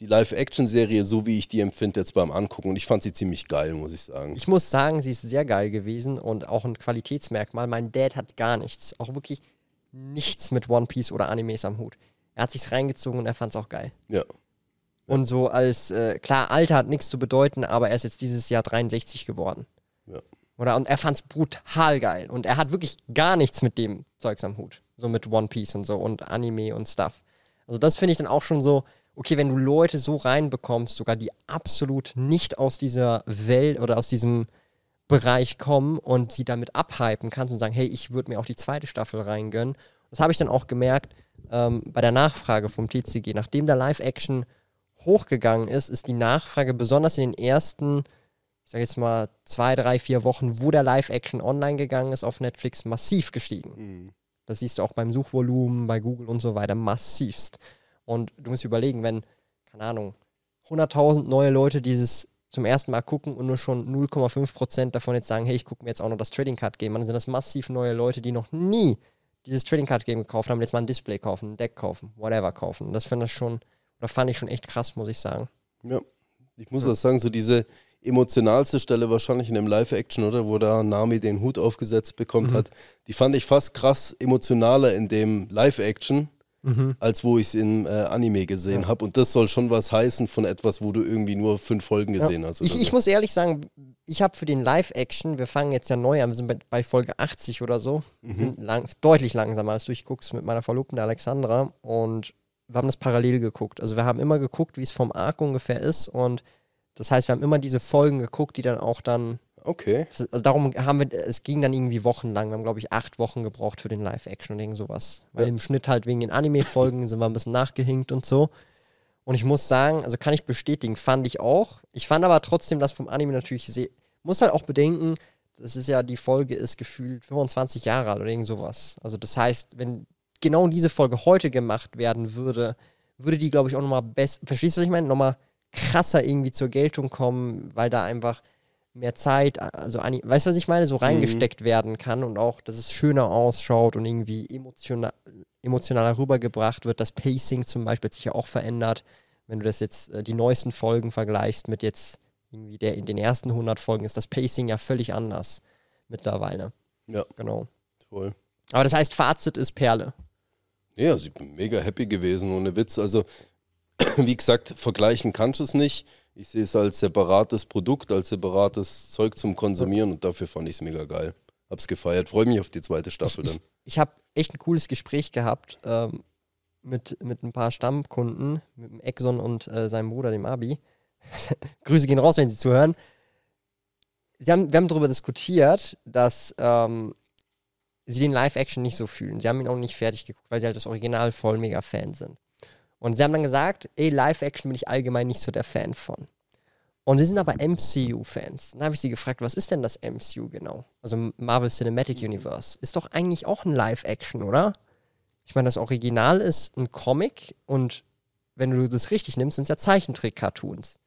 die Live-Action-Serie so, wie ich die empfinde jetzt beim Angucken. Und ich fand sie ziemlich geil, muss ich sagen. Ich muss sagen, sie ist sehr geil gewesen und auch ein Qualitätsmerkmal. Mein Dad hat gar nichts. Auch wirklich nichts mit One Piece oder Animes am Hut. Er hat sich's reingezogen und er fand's auch geil. Ja. Und so als, äh, klar, Alter hat nichts zu bedeuten, aber er ist jetzt dieses Jahr 63 geworden. Ja. Oder? Und er fand's brutal geil. Und er hat wirklich gar nichts mit dem Zeugs am Hut. So mit One Piece und so und Anime und Stuff. Also das finde ich dann auch schon so, okay, wenn du Leute so reinbekommst, sogar die absolut nicht aus dieser Welt oder aus diesem Bereich kommen und sie damit abhypen kannst und sagen, hey, ich würde mir auch die zweite Staffel reingönnen. Das habe ich dann auch gemerkt ähm, bei der Nachfrage vom TCG. Nachdem der Live-Action hochgegangen ist, ist die Nachfrage besonders in den ersten, ich sage jetzt mal, zwei, drei, vier Wochen, wo der Live-Action online gegangen ist auf Netflix, massiv gestiegen. Mhm. Das siehst du auch beim Suchvolumen, bei Google und so weiter, massivst. Und du musst überlegen, wenn, keine Ahnung, 100.000 neue Leute dieses zum ersten Mal gucken und nur schon 0,5% davon jetzt sagen, hey, ich gucke mir jetzt auch noch das Trading Card Game an, dann sind das massiv neue Leute, die noch nie dieses Trading Card Game gekauft haben, jetzt mal ein Display kaufen, ein Deck kaufen, whatever kaufen. Und das finde ich schon, oder fand ich schon echt krass, muss ich sagen. Ja. Ich muss auch sagen, so diese emotionalste Stelle wahrscheinlich in dem Live-Action, oder? Wo da Nami den Hut aufgesetzt bekommt Mhm. hat, die fand ich fast krass emotionaler in dem Live-Action, als wo ich es im äh, Anime gesehen Ja. habe. Und das soll schon was heißen von etwas, wo du irgendwie nur fünf Folgen gesehen hast. Ich, oder ich so. muss ehrlich sagen, ich habe für den Live-Action, wir fangen jetzt ja neu an, wir sind bei, bei Folge 80 oder so, Mhm. sind lang, deutlich langsamer als du. Ich guck's mit meiner Verlobten, der Alexandra, und wir haben das parallel geguckt. Also wir haben immer geguckt, wie es vom Arc ungefähr ist und das heißt, wir haben immer diese Folgen geguckt, die dann auch dann, Okay. also darum haben wir, es ging dann irgendwie wochenlang, wir haben glaube ich acht Wochen gebraucht für den Live-Action und irgend sowas. Weil Ja. im Schnitt halt wegen den Anime-Folgen sind wir ein bisschen nachgehinkt und so. Und ich muss sagen, also kann ich bestätigen, fand ich auch. Ich fand aber trotzdem das vom Anime natürlich sehr. Muss halt auch bedenken, das ist ja, die Folge ist gefühlt 25 Jahre alt oder irgend sowas. Also das heißt, wenn genau diese Folge heute gemacht werden würde, würde die, glaube ich, auch nochmal besser, verstehst du, was ich meine? Nochmal krasser irgendwie zur Geltung kommen, weil da einfach mehr Zeit, also, weißt du, was ich meine, so reingesteckt werden kann und auch, dass es schöner ausschaut und irgendwie emotional, emotionaler rübergebracht wird. Das Pacing zum Beispiel hat sich ja auch verändert, wenn du das jetzt, äh, die neuesten Folgen vergleichst mit jetzt irgendwie der, in den ersten 100 Folgen, ist das Pacing ja völlig anders mittlerweile. Ja. Genau. Toll. Aber das heißt, Fazit ist Perle. Ja, ich bin mega happy gewesen, ohne Witz. Also, (clears throat) wie gesagt, vergleichen kannst du es nicht. Ich sehe es als separates Produkt, als separates Zeug zum Konsumieren und dafür fand ich es mega geil. Hab's gefeiert. Freue mich auf die zweite Staffel ich, dann. ich habe echt ein cooles Gespräch gehabt ähm, mit, mit ein paar Stammkunden, mit dem Exxon und äh, seinem Bruder, dem Abi. (laughs) Grüße gehen raus, wenn Sie zuhören. Sie haben, wir haben darüber diskutiert, dass ähm, sie den Live-Action nicht so fühlen. Sie haben ihn auch nicht fertig geguckt, weil sie halt das Original voll mega Fan sind. Und sie haben dann gesagt, ey, Live-Action bin ich allgemein nicht so der Fan von. Und sie sind aber MCU-Fans. Dann habe ich sie gefragt, was ist denn das MCU genau? Also Marvel Cinematic Universe. Ist doch eigentlich auch ein Live-Action, oder? Ich meine, das Original ist ein Comic und wenn du das richtig nimmst, sind es ja Zeichentrick-Cartoons.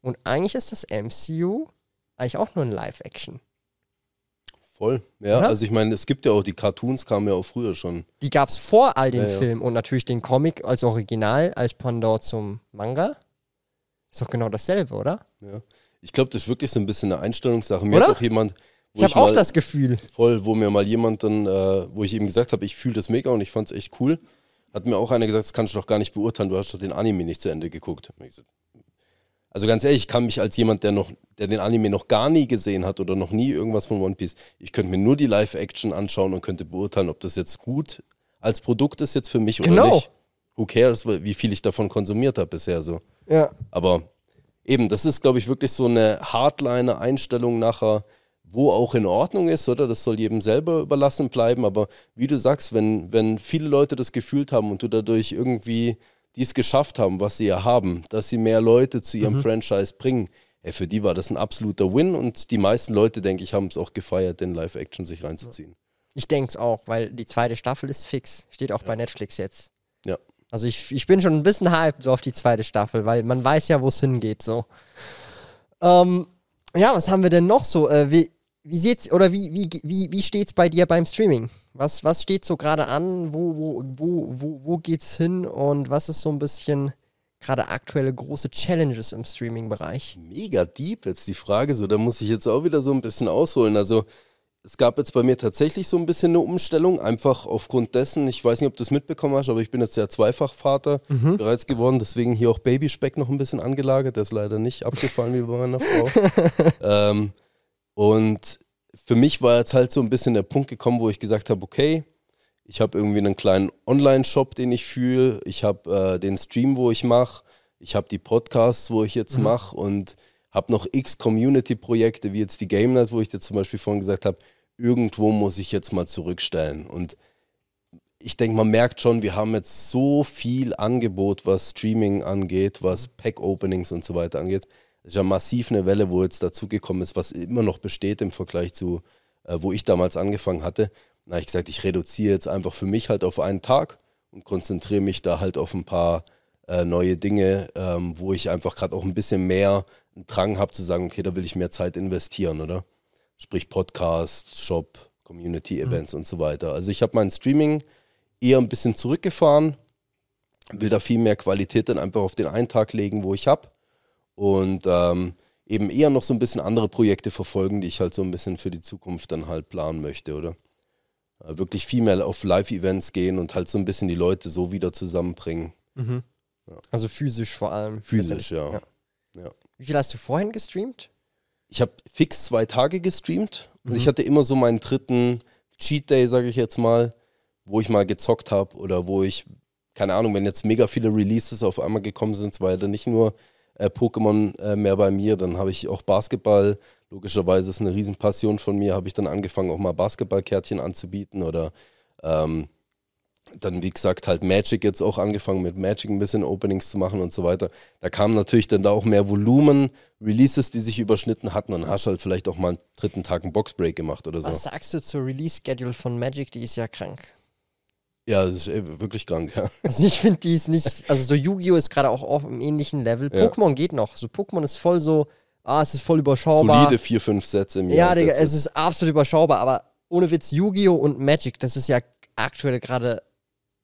Und eigentlich ist das MCU eigentlich auch nur ein Live-Action. Voll. Ja, Oder? also ich meine, es gibt ja auch, die Cartoons kamen ja auch früher schon. Die gab es vor all den Ja, ja. Filmen und natürlich den Comic als Original, als Pendant zum Manga. Ist doch genau dasselbe, oder? Ja. Ich glaube, das ist wirklich so ein bisschen eine Einstellungssache. Mir Oder? hat auch jemand, wo Ich habe auch mal das Gefühl. voll, wo mir mal jemand dann, äh, wo ich ihm gesagt habe, ich fühle das mega und ich fand es echt cool, hat mir auch einer gesagt, das kannst du doch gar nicht beurteilen, du hast doch den Anime nicht zu Ende geguckt. Hab ich gesagt, Also ganz ehrlich, ich kann mich als jemand, der noch, der den Anime noch gar nie gesehen hat oder noch nie irgendwas von One Piece, ich könnte mir nur die Live-Action anschauen und könnte beurteilen, ob das jetzt gut als Produkt ist jetzt für mich oder Genau. nicht. Who cares, wie viel ich davon konsumiert habe bisher so. Ja. Aber eben, das ist, glaube ich, wirklich so eine Hardliner-Einstellung nachher, wo auch in Ordnung ist, oder? Das soll jedem selber überlassen bleiben. Aber wie du sagst, wenn, wenn viele Leute das gefühlt haben und du dadurch irgendwie dies geschafft haben, was sie ja haben, dass sie mehr Leute zu ihrem Franchise bringen, ey, für die war das ein absoluter Win und die meisten Leute, denke ich, haben es auch gefeiert, den Live-Action sich reinzuziehen. Ich denke es auch, weil die zweite Staffel ist fix. Steht auch bei Netflix jetzt. Ja. Also ich, ich bin schon ein bisschen hyped so auf die zweite Staffel, weil man weiß ja, wo es hingeht. So. Ähm, ja, was haben wir denn noch so? Äh, wie, wie sieht's oder wie, wie, wie, wie steht's bei dir beim Streaming? Was, was steht so gerade an? Wo, wo, wo, wo, wo geht's hin? Und was ist so ein bisschen gerade aktuelle große Challenges im Streaming-Bereich? Mega deep jetzt die Frage, so da muss ich jetzt auch wieder so ein bisschen ausholen. Also es gab jetzt bei mir tatsächlich so ein bisschen eine Umstellung, einfach aufgrund dessen, ich weiß nicht, ob du es mitbekommen hast, aber ich bin jetzt ja Zweifachvater Mhm. bereits geworden, deswegen hier auch Babyspeck noch ein bisschen angelagert, der ist leider nicht abgefallen wie bei meiner Frau. (laughs) ähm, und für mich war jetzt halt so ein bisschen der Punkt gekommen, wo ich gesagt habe, okay, ich habe irgendwie einen kleinen Online-Shop, den ich fühle, ich habe äh, den Stream, wo ich mache, ich habe die Podcasts, wo ich jetzt mache und habe noch x Community-Projekte, wie jetzt die Game Night, wo ich dir zum Beispiel vorhin gesagt habe, irgendwo muss ich jetzt mal zurückstellen. Und ich denke, man merkt schon, wir haben jetzt so viel Angebot, was Streaming angeht, was Pack-Openings und so weiter angeht. Es ist ja massiv eine Welle, wo jetzt dazugekommen ist, was immer noch besteht im Vergleich zu, äh, wo ich damals angefangen hatte. Da habe ich gesagt, ich reduziere jetzt einfach für mich halt auf einen Tag und konzentriere mich da halt auf ein paar äh, neue Dinge, ähm, wo ich einfach gerade auch ein bisschen mehr einen Drang habe zu sagen, okay, da will ich mehr Zeit investieren, oder? Sprich Podcast, Shop, Community Events und so weiter. Also ich habe mein Streaming eher ein bisschen zurückgefahren, will da viel mehr Qualität dann einfach auf den einen Tag legen, wo ich habe und ähm, eben eher noch so ein bisschen andere Projekte verfolgen, die ich halt so ein bisschen für die Zukunft dann halt planen möchte, oder? Äh, wirklich viel mehr auf Live-Events gehen und halt so ein bisschen die Leute so wieder zusammenbringen. Also physisch vor allem. Physisch, ja. Ja. ja. Wie viel hast du vorhin gestreamt? Ich habe fix zwei Tage gestreamt und Mhm. ich hatte immer so meinen dritten Cheat Day, sage ich jetzt mal, wo ich mal gezockt habe oder wo ich, keine Ahnung, wenn jetzt mega viele Releases auf einmal gekommen sind, es war ja dann nicht nur äh, Pokémon äh, mehr bei mir, dann habe ich auch Basketball, logischerweise ist eine Riesenpassion von mir, habe ich dann angefangen auch mal Basketballkärtchen anzubieten oder ähm, dann, wie gesagt, halt Magic jetzt auch angefangen mit Magic ein bisschen Openings zu machen und so weiter. Da kam natürlich dann da auch mehr Volumen, Releases, die sich überschnitten hatten. Dann hast halt vielleicht auch mal einen dritten Tag einen Boxbreak gemacht oder so. Was sagst du zur Release-Schedule von Magic? Die ist ja krank. Ja, das ist ey, wirklich krank, ja. (laughs) Also ich finde, die ist nicht. Also so Yu-Gi-Oh! ist gerade auch auf einem ähnlichen Level. Ja. Pokémon geht noch. So Pokémon ist voll so, ah, es ist voll überschaubar. Solide vier, fünf Sätze im Jahr. ja, Digga, es ist absolut überschaubar, aber ohne Witz, Yu-Gi-Oh! und Magic, das ist ja aktuell gerade.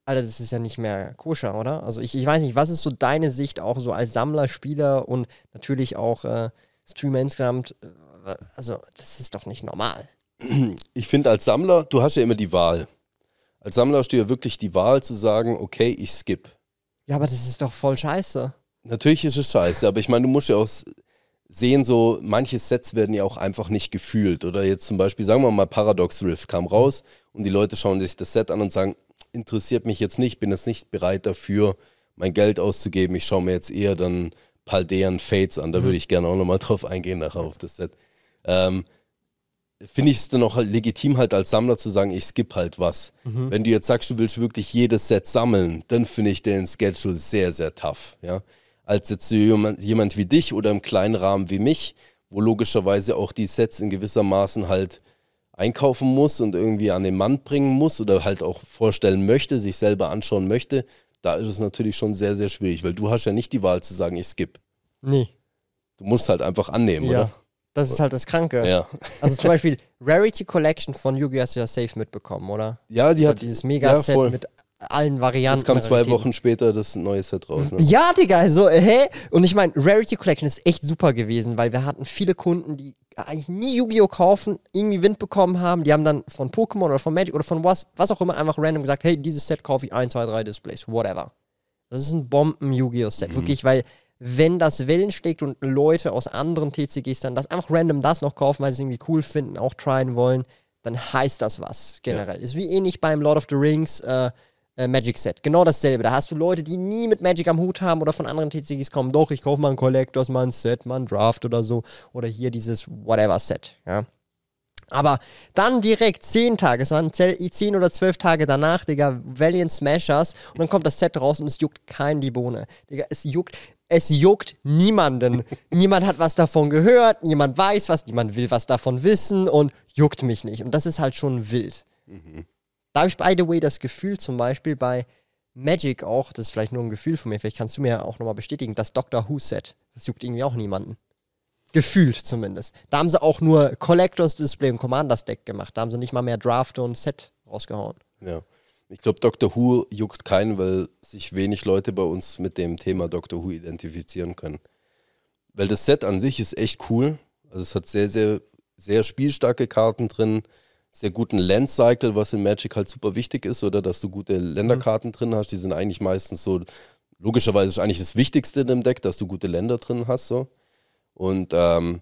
Alter, das ist ja nicht mehr koscher, oder? Also ich, ich weiß nicht, was ist so deine Sicht auch so als Sammler, Spieler und natürlich auch äh, Streamer insgesamt? äh, Also, das ist doch nicht normal. ich finde als Sammler, du hast ja immer die Wahl. Als Sammler hast du ja wirklich die Wahl zu sagen, okay, ich skip. Ja, aber das ist doch voll scheiße. Natürlich ist es scheiße, aber ich meine, du musst ja auch sehen, so manche Sets werden ja auch einfach nicht gefühlt. Oder jetzt zum Beispiel, sagen wir mal, Paradox Rift kam raus und die Leute schauen sich das Set an und sagen, interessiert mich jetzt nicht, bin jetzt nicht bereit dafür, mein Geld auszugeben. Ich schaue mir jetzt eher dann Paldean Fates an. Da würde ich gerne auch nochmal drauf eingehen nachher auf das Set. Ähm, Finde ich es dann auch halt legitim, halt als Sammler zu sagen, ich skip halt was. Wenn du jetzt sagst, du willst wirklich jedes Set sammeln, dann finde ich den Schedule sehr, sehr tough. Ja? Als jetzt jemand, jemand wie dich oder im kleinen Rahmen wie mich, wo logischerweise auch die Sets in gewissermaßen halt einkaufen muss und irgendwie an den Mann bringen muss oder halt auch vorstellen möchte, sich selber anschauen möchte, da ist es natürlich schon sehr, sehr schwierig, weil du hast ja nicht die Wahl zu sagen, ich skip. Nee. Du musst halt einfach annehmen, Ja. Das ist halt das Kranke. Ja. Also zum Beispiel Rarity Collection von Yu-Gi-Oh! hast du ja safe mitbekommen, oder? Ja, die hat dieses ja, Mega-Set voll. mit allen Varianten. Jetzt kam zwei. Wochen später das neue Set raus. Ne? Ja, Digga, also, hä? Und ich meine, Rarity Collection ist echt super gewesen, weil wir hatten viele Kunden, die eigentlich nie Yu-Gi-Oh! kaufen, irgendwie Wind bekommen haben. Die haben dann von Pokémon oder von Magic oder von was, was auch immer einfach random gesagt, hey, dieses Set kaufe ich 1, 2, 3 Displays, whatever. Das ist ein Bomben-Yu-Gi-Oh! Mhm. Set, wirklich, weil wenn das Wellen schlägt und Leute aus anderen TCGs dann das einfach random das noch kaufen, weil sie es irgendwie cool finden, auch tryen wollen, dann heißt das was generell. Ist wie ähnlich beim Lord of the Rings äh, äh, Magic Set. Genau dasselbe. Da hast du Leute, die nie mit Magic am Hut haben oder von anderen TCGs kommen. Doch, ich kaufe mal ein Collectors, mal ein Set, mal ein Draft oder so. Oder hier dieses Whatever Set. Ja. Aber dann direkt zehn Tage, es waren zell- zehn oder zwölf Tage danach, Digga, Valiant Smashers und dann kommt das Set raus und es juckt kein die Bohne. Digga, es juckt, es juckt niemanden. (laughs) niemand hat was davon gehört, niemand weiß was, niemand will was davon wissen und juckt mich nicht. Und das ist halt schon wild. Da habe ich, by the way, das Gefühl zum Beispiel bei Magic auch, das ist vielleicht nur ein Gefühl von mir, vielleicht kannst du mir ja auch nochmal bestätigen, das Doctor Who-Set, das juckt irgendwie auch niemanden. Gefühlt zumindest. Da haben sie auch nur Collectors Display und Commanders Deck gemacht. Da haben sie nicht mal mehr Draft und Set rausgehauen. Ja. Ich glaube, Doctor Who juckt keinen, weil sich wenig Leute bei uns mit dem Thema Doctor Who identifizieren können. Weil das Set an sich ist echt cool. Also es hat sehr, sehr, sehr spielstarke Karten drin. sehr guten Land Cycle, was in Magic halt super wichtig ist, oder dass du gute Länderkarten drin hast. Die sind eigentlich meistens so, logischerweise ist eigentlich das Wichtigste in dem Deck, dass du gute Länder drin hast. So. Und ähm,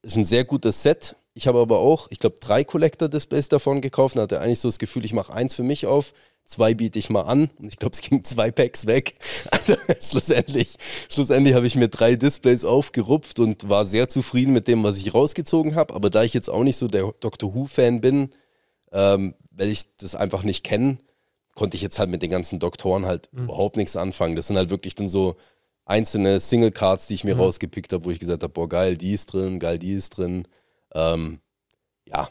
ist ein sehr gutes Set. Ich habe aber auch, ich glaube, drei Collector-Displays davon gekauft und hatte eigentlich so das Gefühl, ich mache eins für mich auf, zwei biete ich mal an und ich glaube, es ging zwei Packs weg. (laughs) Also schlussendlich, schlussendlich habe ich mir drei Displays aufgerupft und war sehr zufrieden mit dem, was ich rausgezogen habe. Aber da ich jetzt auch nicht so der Doctor Who-Fan bin, ähm, weil ich das einfach nicht kenne, konnte ich jetzt halt mit den ganzen Doktoren halt mhm. überhaupt nichts anfangen. Das sind halt wirklich dann so einzelne Single-Cards, die ich mir mhm. rausgepickt habe, wo ich gesagt habe, boah, geil, die ist drin, geil, die ist drin. Ähm, ja,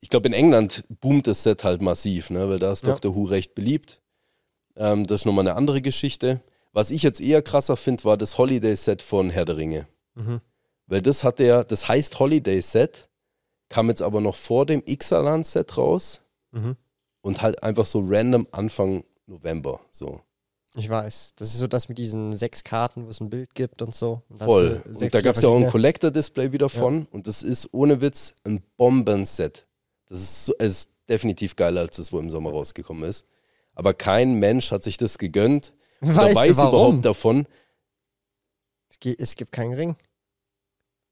ich glaube, in England boomt das Set halt massiv, ne? weil da ist ja. Doctor Who recht beliebt. Ähm, das ist nochmal eine andere Geschichte. Was ich jetzt eher krasser finde, war das Holiday-Set von Herr der Ringe. Mhm. Weil das hat ja, das heißt Holiday-Set, kam jetzt aber noch vor dem Ixalan-Set raus mhm. und halt einfach so random Anfang November. So. Ich weiß. Das ist so das mit diesen sechs Karten, wo es ein Bild gibt und so. Und Voll. Und da gab es ja auch ein Collector-Display wieder von. Ja. Und das ist ohne Witz ein Bombenset. Das ist, so, es ist definitiv geiler als das, wo im Sommer rausgekommen ist. Aber kein Mensch hat sich das gegönnt. (laughs) Weißt weiß warum? überhaupt davon. Es gibt keinen Ring.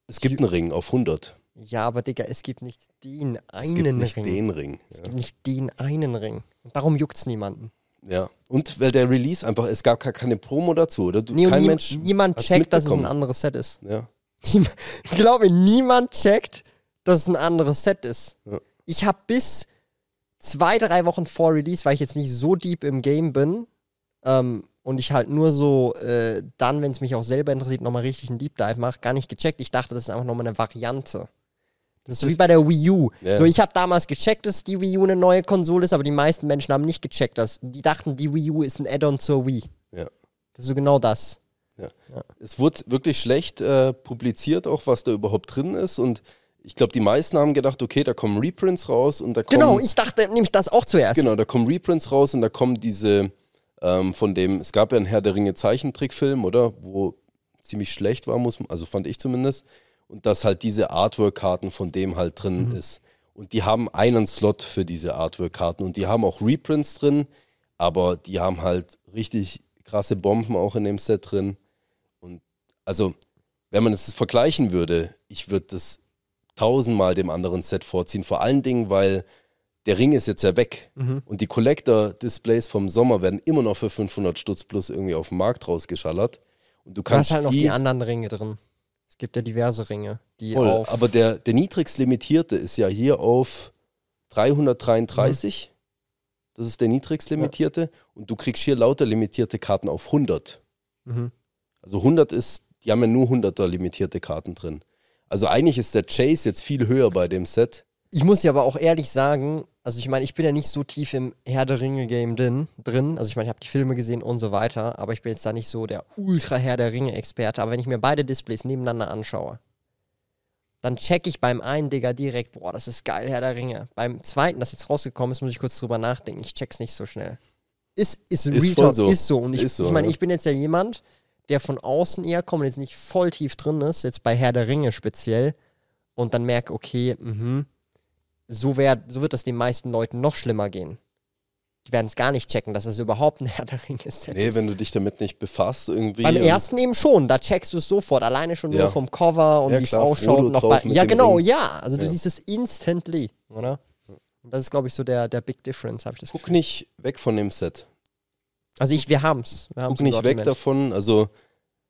Es gibt einen Ring auf 100. Ja, aber Digga, es gibt nicht den einen es gibt nicht Ring. den Ring. Es gibt nicht den einen Ring. Und darum juckt es niemanden. Ja, und weil der Release einfach, es gab gar keine Promo dazu, oder? Du, nee, kein nie, Mensch niemand checkt, dass es ein anderes Set ist. Ja. Ich glaube, niemand checkt, dass es ein anderes Set ist. Ja. Ich habe bis zwei, drei Wochen vor Release, weil ich jetzt nicht so deep im Game bin ähm, und ich halt nur so äh, dann, wenn es mich auch selber interessiert, nochmal richtig einen Deep Dive mache, gar nicht gecheckt. Ich dachte, das ist einfach nochmal eine Variante. Das ist so wie bei der Wii U. Yeah. So, ich habe damals gecheckt, dass die Wii U eine neue Konsole ist, aber die meisten Menschen haben nicht gecheckt, dass die dachten, die Wii U ist ein Add-on zur Wii. Ja. Das ist so genau das. Ja. ja. Es wurde wirklich schlecht äh, publiziert, auch was da überhaupt drin ist. Und ich glaube, die meisten haben gedacht, okay, da kommen Reprints raus und da kommen. Genau, ich dachte nämlich das auch zuerst. Genau, da kommen Reprints raus und da kommen diese ähm, von dem, es gab ja einen Herr der Ringe Zeichentrickfilm, oder? Wo ziemlich schlecht war, muss also fand ich zumindest und dass halt diese Artwork-Karten von dem halt drin mhm. ist. Und die haben einen Slot für diese Artwork-Karten und die haben auch Reprints drin, aber die haben halt richtig krasse Bomben auch in dem Set drin. Und also, wenn man es vergleichen würde, ich würde das tausendmal dem anderen Set vorziehen. Vor allen Dingen, weil der Ring ist jetzt ja weg mhm. und die Collector-Displays vom Sommer werden immer noch für 500 Stutz plus irgendwie auf dem Markt rausgeschallert. Und du kannst du hast halt noch die anderen Ringe drin. Es gibt ja diverse Ringe, die Voll, auf aber der, der niedrigst limitierte ist ja hier auf 333. Mhm. Das ist der niedrigst limitierte. Ja. Und du kriegst hier lauter limitierte Karten auf 100. Mhm. Also 100 ist, die haben ja nur 100er limitierte Karten drin. Also eigentlich ist der Chase jetzt viel höher bei dem Set. Ich muss dir aber auch ehrlich sagen, also ich meine, ich bin ja nicht so tief im Herr der Ringe-Game drin, drin. Also ich meine, ich habe die Filme gesehen und so weiter, aber ich bin jetzt da nicht so der Ultra-Herr der Ringe-Experte. Aber wenn ich mir beide Displays nebeneinander anschaue, dann check ich beim einen, Digga, direkt, boah, das ist geil, Herr der Ringe. Beim zweiten, das jetzt rausgekommen ist, muss ich kurz drüber nachdenken. Ich check's nicht so schnell. Ist, ist, ist Real Talk, so. ist so. Und ich, so, ich meine, ja. ich bin jetzt ja jemand, der von außen eher kommt und jetzt nicht voll tief drin ist, jetzt bei Herr der Ringe speziell, und dann merke, okay, mhm, so, wär, so wird das den meisten Leuten noch schlimmer gehen. Die werden es gar nicht checken, dass es überhaupt ein (laughs) Set nee, ist. Nee, wenn du dich damit nicht befasst irgendwie. Beim ersten eben schon, da checkst du es sofort, alleine schon ja. nur vom Cover und ja, wie es ausschaut. Noch bei, ja, genau, Ring. ja. Also du siehst es instantly, oder? Und das ist, glaube ich, so der, der Big Difference, habe ich das Guck Gefühl. nicht weg von dem Set. Also ich, wir haben's. Wir haben's Guck nicht weg davon. Also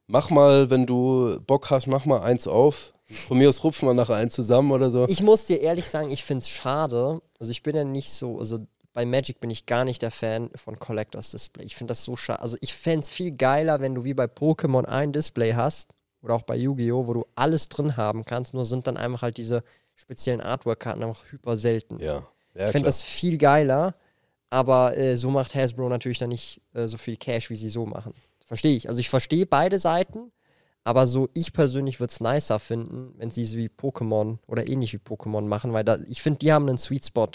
mach mal, wenn du Bock hast, mach mal eins auf. Von mir aus rupfen wir nachher eins zusammen oder so. Ich muss dir ehrlich sagen, ich finde es schade. Also ich bin ja nicht so, also bei Magic bin ich gar nicht der Fan von Collectors Display. Ich finde das so schade. Also ich fände es viel geiler, wenn du wie bei Pokémon ein Display hast oder auch bei Yu-Gi-Oh!, wo du alles drin haben kannst, nur sind dann einfach halt diese speziellen Artwork-Karten einfach hyper selten. Ja. ja ich finde das viel geiler, aber äh, so macht Hasbro natürlich dann nicht äh, so viel Cash, wie sie so machen. Verstehe ich. Also ich verstehe beide Seiten, aber so ich persönlich würde es nicer finden, wenn sie es wie Pokémon oder ähnlich wie Pokémon machen, weil da, ich finde, die haben einen Sweet Spot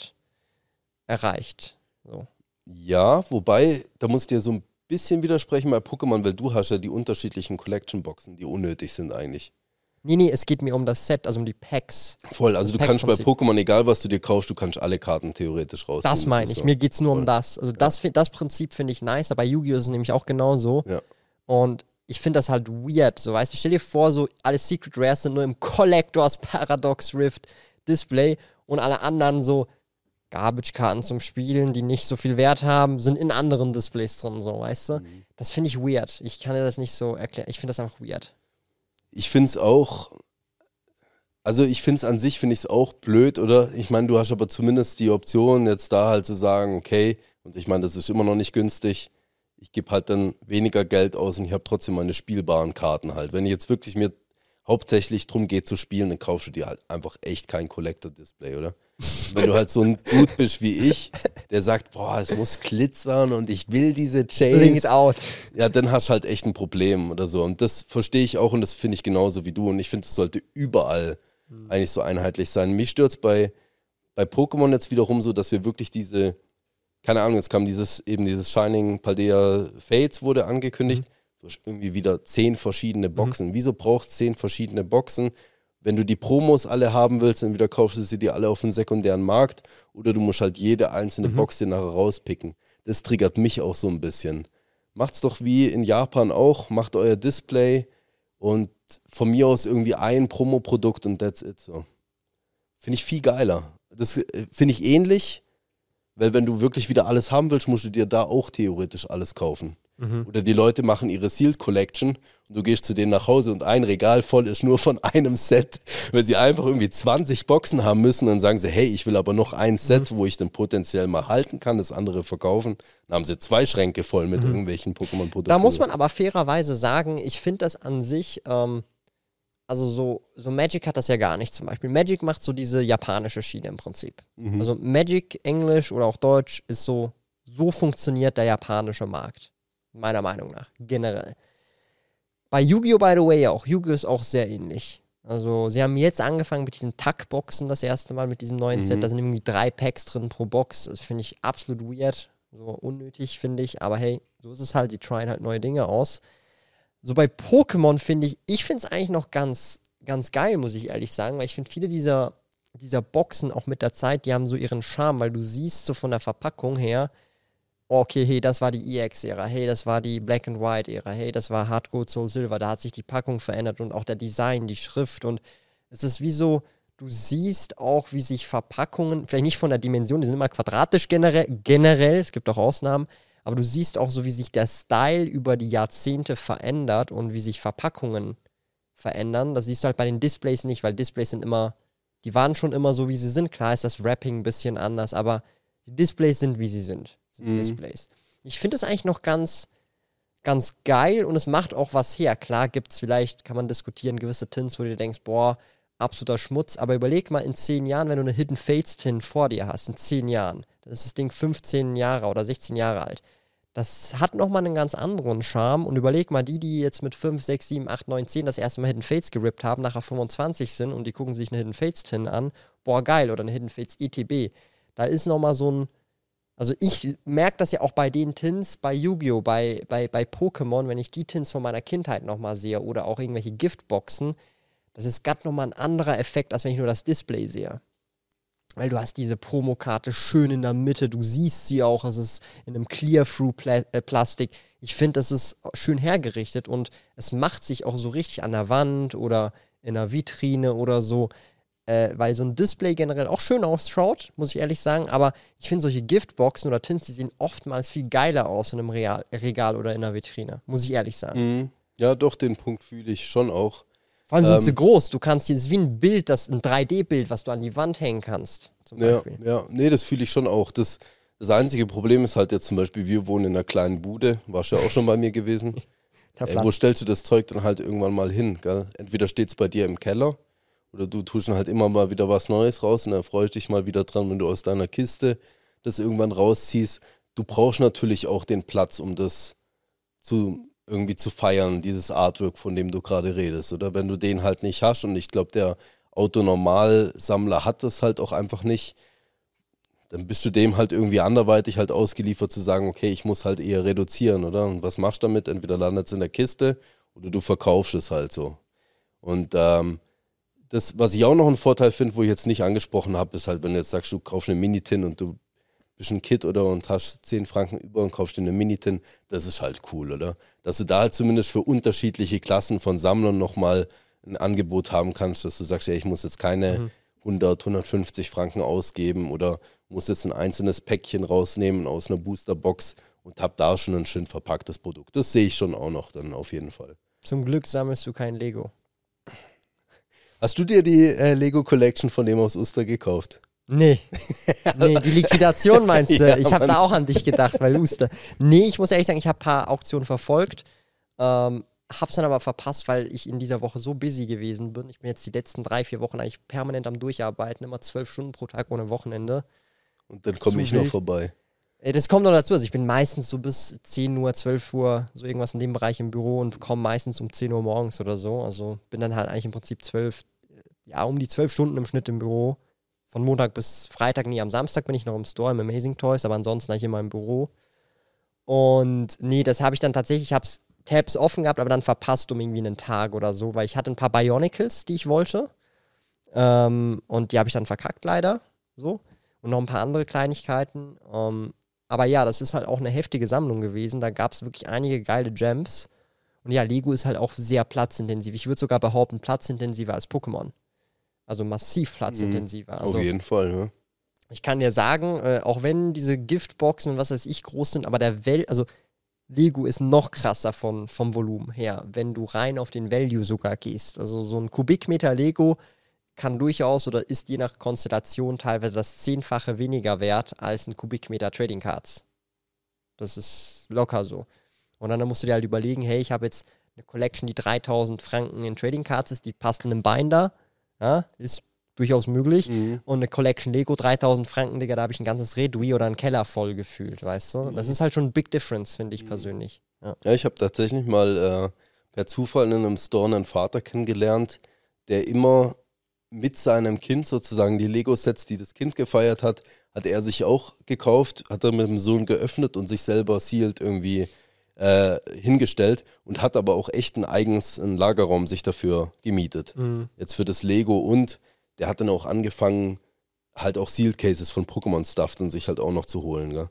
erreicht. So. Ja, wobei, da muss ich dir so ein bisschen widersprechen bei Pokémon, weil du hast ja die unterschiedlichen Collection-Boxen, die unnötig sind eigentlich. Nee, nee, es geht mir um das Set, also um die Packs. Voll, also du kannst bei Pokémon, egal was du dir kaufst, du kannst alle Karten theoretisch rausziehen. Das meine ich, so. mir geht es nur Voll. um das. Also das, das Prinzip finde ich nice, aber bei Yu-Gi-Oh! ist es nämlich auch genauso. Ja. Und ich finde das halt weird, so weißt du, stell dir vor, so alle Secret Rares sind nur im Collectors Paradox Rift Display und alle anderen so Garbage-Karten zum Spielen, die nicht so viel Wert haben, sind in anderen Displays drin, so, weißt du? Mhm. Das finde ich weird. Ich kann dir das nicht so erklären. Ich finde das einfach weird. Ich finde es auch, also ich finde es an sich, finde ich es auch blöd, oder? Ich meine, du hast aber zumindest die Option, jetzt da halt zu sagen, okay, und ich meine, das ist immer noch nicht günstig, ich gebe halt dann weniger Geld aus und ich habe trotzdem meine spielbaren Karten halt. Wenn ich jetzt wirklich mir hauptsächlich darum geht zu spielen, dann kaufst du dir halt einfach echt kein Collector-Display, oder? Wenn du halt so ein Dude bist wie ich, der sagt, boah, es muss glitzern und ich will diese Chase. Bring out. Ja, dann hast du halt echt ein Problem oder so. Und das verstehe ich auch und das finde ich genauso wie du. Und ich finde, es sollte überall mhm. eigentlich so einheitlich sein. Mich stört es bei, bei Pokémon jetzt wiederum so, dass wir wirklich diese, keine Ahnung, jetzt kam dieses, eben dieses Shining Paldea Fates wurde angekündigt. Mhm Du hast irgendwie wieder zehn verschiedene mhm. Boxen. Mhm. Wieso brauchst du zehn verschiedene Boxen? Wenn du die Promos alle haben willst, dann wieder kaufst du sie dir alle auf dem sekundären Markt oder du musst halt jede einzelne mhm. Box dir nachher rauspicken. Das triggert mich auch so ein bisschen. Macht's doch wie in Japan auch, macht euer Display und von mir aus irgendwie ein Promo-Produkt und that's it so. Finde ich viel geiler. Das äh, finde ich ähnlich, weil wenn du wirklich wieder alles haben willst, musst du dir da auch theoretisch alles kaufen. Mhm. Oder die Leute machen ihre Sealed Collection und du gehst zu denen nach Hause und ein Regal voll ist nur von (laughs) einem Set, weil sie einfach irgendwie 20 Boxen haben müssen. Dann sagen sie, hey, ich will aber noch ein Set, mhm. wo ich dann potenziell mal halten kann, das andere verkaufen. Dann haben sie zwei Schränke voll mit mhm. irgendwelchen Pokémon-Produkten. Da muss man aber fairerweise sagen, ich finde das an sich, ähm, also so, so Magic hat das ja gar nicht zum Beispiel. Magic macht so diese japanische Schiene im Prinzip. Mhm. Also Magic, Englisch oder auch Deutsch ist so, so funktioniert der japanische Markt meiner Meinung nach, generell. Bei Yu-Gi-Oh! by the way auch. Yu-Gi-Oh! ist auch sehr ähnlich. Also, sie haben jetzt angefangen mit diesen Tack-Boxen das erste Mal, mit diesem neuen mhm. Set. Da sind irgendwie drei Packs drin pro Box. Das finde ich absolut weird. So unnötig, finde ich. Aber hey, so ist es halt. Die tryen halt neue Dinge aus. So bei Pokémon finde ich, ich finde es eigentlich noch ganz, ganz geil, muss ich ehrlich sagen, weil ich finde viele dieser, dieser Boxen auch mit der Zeit, die haben so ihren Charme, weil du siehst so von der Verpackung her, okay, hey, das war die EX-Ära, hey, das war die Black and White-Ära, hey, das war Hard Gold Soul Silver, da hat sich die Packung verändert und auch der Design, die Schrift und es ist wie so, du siehst auch, wie sich Verpackungen, vielleicht nicht von der Dimension, die sind immer quadratisch generell, generell, es gibt auch Ausnahmen, aber du siehst auch so, wie sich der Style über die Jahrzehnte verändert und wie sich Verpackungen verändern. Das siehst du halt bei den Displays nicht, weil Displays sind immer, die waren schon immer so, wie sie sind. Klar ist das Wrapping ein bisschen anders, aber die Displays sind, wie sie sind mhm. Displays. Ich finde das eigentlich noch ganz, ganz geil und es macht auch was her. Klar gibt es vielleicht, kann man diskutieren, gewisse Tints, wo du denkst, boah, absoluter Schmutz. Aber überleg mal in zehn Jahren, wenn du eine Hidden Fates Tin vor dir hast, in zehn Jahren, dann ist das Ding 15 Jahre oder 16 Jahre alt. Das hat nochmal einen ganz anderen Charme. Und überleg mal, die, die jetzt mit 5, 6, 7, 8, 9, 10 das erste Mal Hidden Fates gerippt haben, nachher 25 sind und die gucken sich eine Hidden Fates Tin an, boah, geil, oder eine Hidden Fates ETB. Da ist nochmal so ein, also ich merke das ja auch bei den Tins bei Yu-Gi-Oh!, bei, bei, bei Pokémon, wenn ich die Tins von meiner Kindheit nochmal sehe oder auch irgendwelche Giftboxen, das ist gerade nochmal ein anderer Effekt, als wenn ich nur das Display sehe. Weil du hast diese Promokarte schön in der Mitte, du siehst sie auch, es ist in einem Clear-Through-Plastik. Äh, ich finde, das ist schön hergerichtet und es macht sich auch so richtig an der Wand oder in einer Vitrine oder so äh, weil so ein Display generell auch schön ausschaut, muss ich ehrlich sagen, aber ich finde solche Giftboxen oder Tints, die sehen oftmals viel geiler aus in einem Real Regal oder in einer Vitrine, muss ich ehrlich sagen. Mhm. Ja, doch, den Punkt fühle ich schon auch. Vor allem ähm, sind sie groß, du kannst jetzt wie ein Bild, das ein 3D-Bild, was du an die Wand hängen kannst. ja, ja, nee, das fühle ich schon auch. Das, das einzige Problem ist halt jetzt zum Beispiel, wir wohnen in einer kleinen Bude, warst ja auch schon bei mir gewesen. (laughs) Ey, wo stellst du das Zeug dann halt irgendwann mal hin? Gell? Entweder steht es bei dir im Keller oder du tust dann halt immer mal wieder was Neues raus und dann freust dich mal wieder dran, wenn du aus deiner Kiste das irgendwann rausziehst. Du brauchst natürlich auch den Platz, um das zu irgendwie zu feiern, dieses Artwork, von dem du gerade redest. Oder wenn du den halt nicht hast, und ich glaube, der Autonormalsammler hat das halt auch einfach nicht, dann bist du dem halt irgendwie anderweitig halt ausgeliefert zu sagen, okay, ich muss halt eher reduzieren, oder? Und was machst du damit? Entweder landet es in der Kiste oder du verkaufst es halt so. Und ähm, das, was ich auch noch einen Vorteil finde, wo ich jetzt nicht angesprochen habe, ist halt, wenn du jetzt sagst, du kaufst eine Mini-Tin und du bist ein Kid oder und hast 10 Franken über und kaufst dir eine Mini-Tin, das ist halt cool, oder? Dass du da halt zumindest für unterschiedliche Klassen von Sammlern nochmal ein Angebot haben kannst, dass du sagst, ja, ich muss jetzt keine mhm. 100, 150 Franken ausgeben oder muss jetzt ein einzelnes Päckchen rausnehmen aus einer Boosterbox und hab da schon ein schön verpacktes Produkt. Das sehe ich schon auch noch dann auf jeden Fall. Zum Glück sammelst du kein Lego. Hast du dir die äh, Lego Collection von dem aus Uster gekauft? Nee. (laughs) nee, die Liquidation meinst du? ja, ich habe da auch an dich gedacht, weil Uster. Nee, ich muss ehrlich sagen, ich habe ein paar Auktionen verfolgt. Ähm, hab's dann aber verpasst, weil ich in dieser Woche so busy gewesen bin. Ich bin jetzt die letzten drei, vier Wochen eigentlich permanent am Durcharbeiten, immer zwölf Stunden pro Tag ohne Wochenende. Und dann komme ich wild. noch vorbei. Das kommt noch dazu. Also ich bin meistens so bis 10 Uhr, 12 Uhr, so irgendwas in dem Bereich im Büro und komme meistens um 10 Uhr morgens oder so. Also bin dann halt eigentlich im Prinzip 12, ja, um die 12 Stunden im Schnitt im Büro. Von Montag bis Freitag, nie am Samstag bin ich noch im Store im Amazing Toys, aber ansonsten eigentlich immer im Büro. Und nee, das habe ich dann tatsächlich, ich habe Tabs offen gehabt, aber dann verpasst um irgendwie einen Tag oder so, weil ich hatte ein paar Bionicles, die ich wollte. Ähm, und die habe ich dann verkackt leider. So. Und noch ein paar andere Kleinigkeiten. Ähm, aber ja, das ist halt auch eine heftige Sammlung gewesen. Da gab es wirklich einige geile Gems. Und ja, Lego ist halt auch sehr platzintensiv. Ich würde sogar behaupten, platzintensiver als Pokémon. Also massiv platzintensiver. Mhm, also, auf jeden Fall, ne? Ich kann dir sagen, äh, auch wenn diese Giftboxen und was weiß ich groß sind, aber der Welt, also Lego ist noch krasser von, vom Volumen her, wenn du rein auf den Value sogar gehst. Also so ein Kubikmeter Lego kann durchaus oder ist je nach Konstellation teilweise das Zehnfache weniger wert als ein Kubikmeter Trading Cards. Das ist locker so. Und dann musst du dir halt überlegen, hey, ich habe jetzt eine Collection, die 3000 Franken in Trading Cards ist, die passt in einem Binder. Ja, ist durchaus möglich. Mhm. Und eine Collection Lego 3000 Franken, Digga, da habe ich ein ganzes Redui oder einen Keller voll gefühlt, weißt du? Mhm. Das ist halt schon ein Big Difference, finde ich mhm. persönlich. Ja, ja ich habe tatsächlich mal äh, per Zufall in einem Store einen Vater kennengelernt, der immer mit seinem Kind sozusagen die Lego-Sets, die das Kind gefeiert hat, hat er sich auch gekauft, hat er mit dem Sohn geöffnet und sich selber sealed irgendwie äh, hingestellt und hat aber auch echt einen eigens einen Lagerraum sich dafür gemietet. Mhm. Jetzt für das Lego und der hat dann auch angefangen, halt auch Sealed Cases von Pokémon Stuff dann sich halt auch noch zu holen. Gell?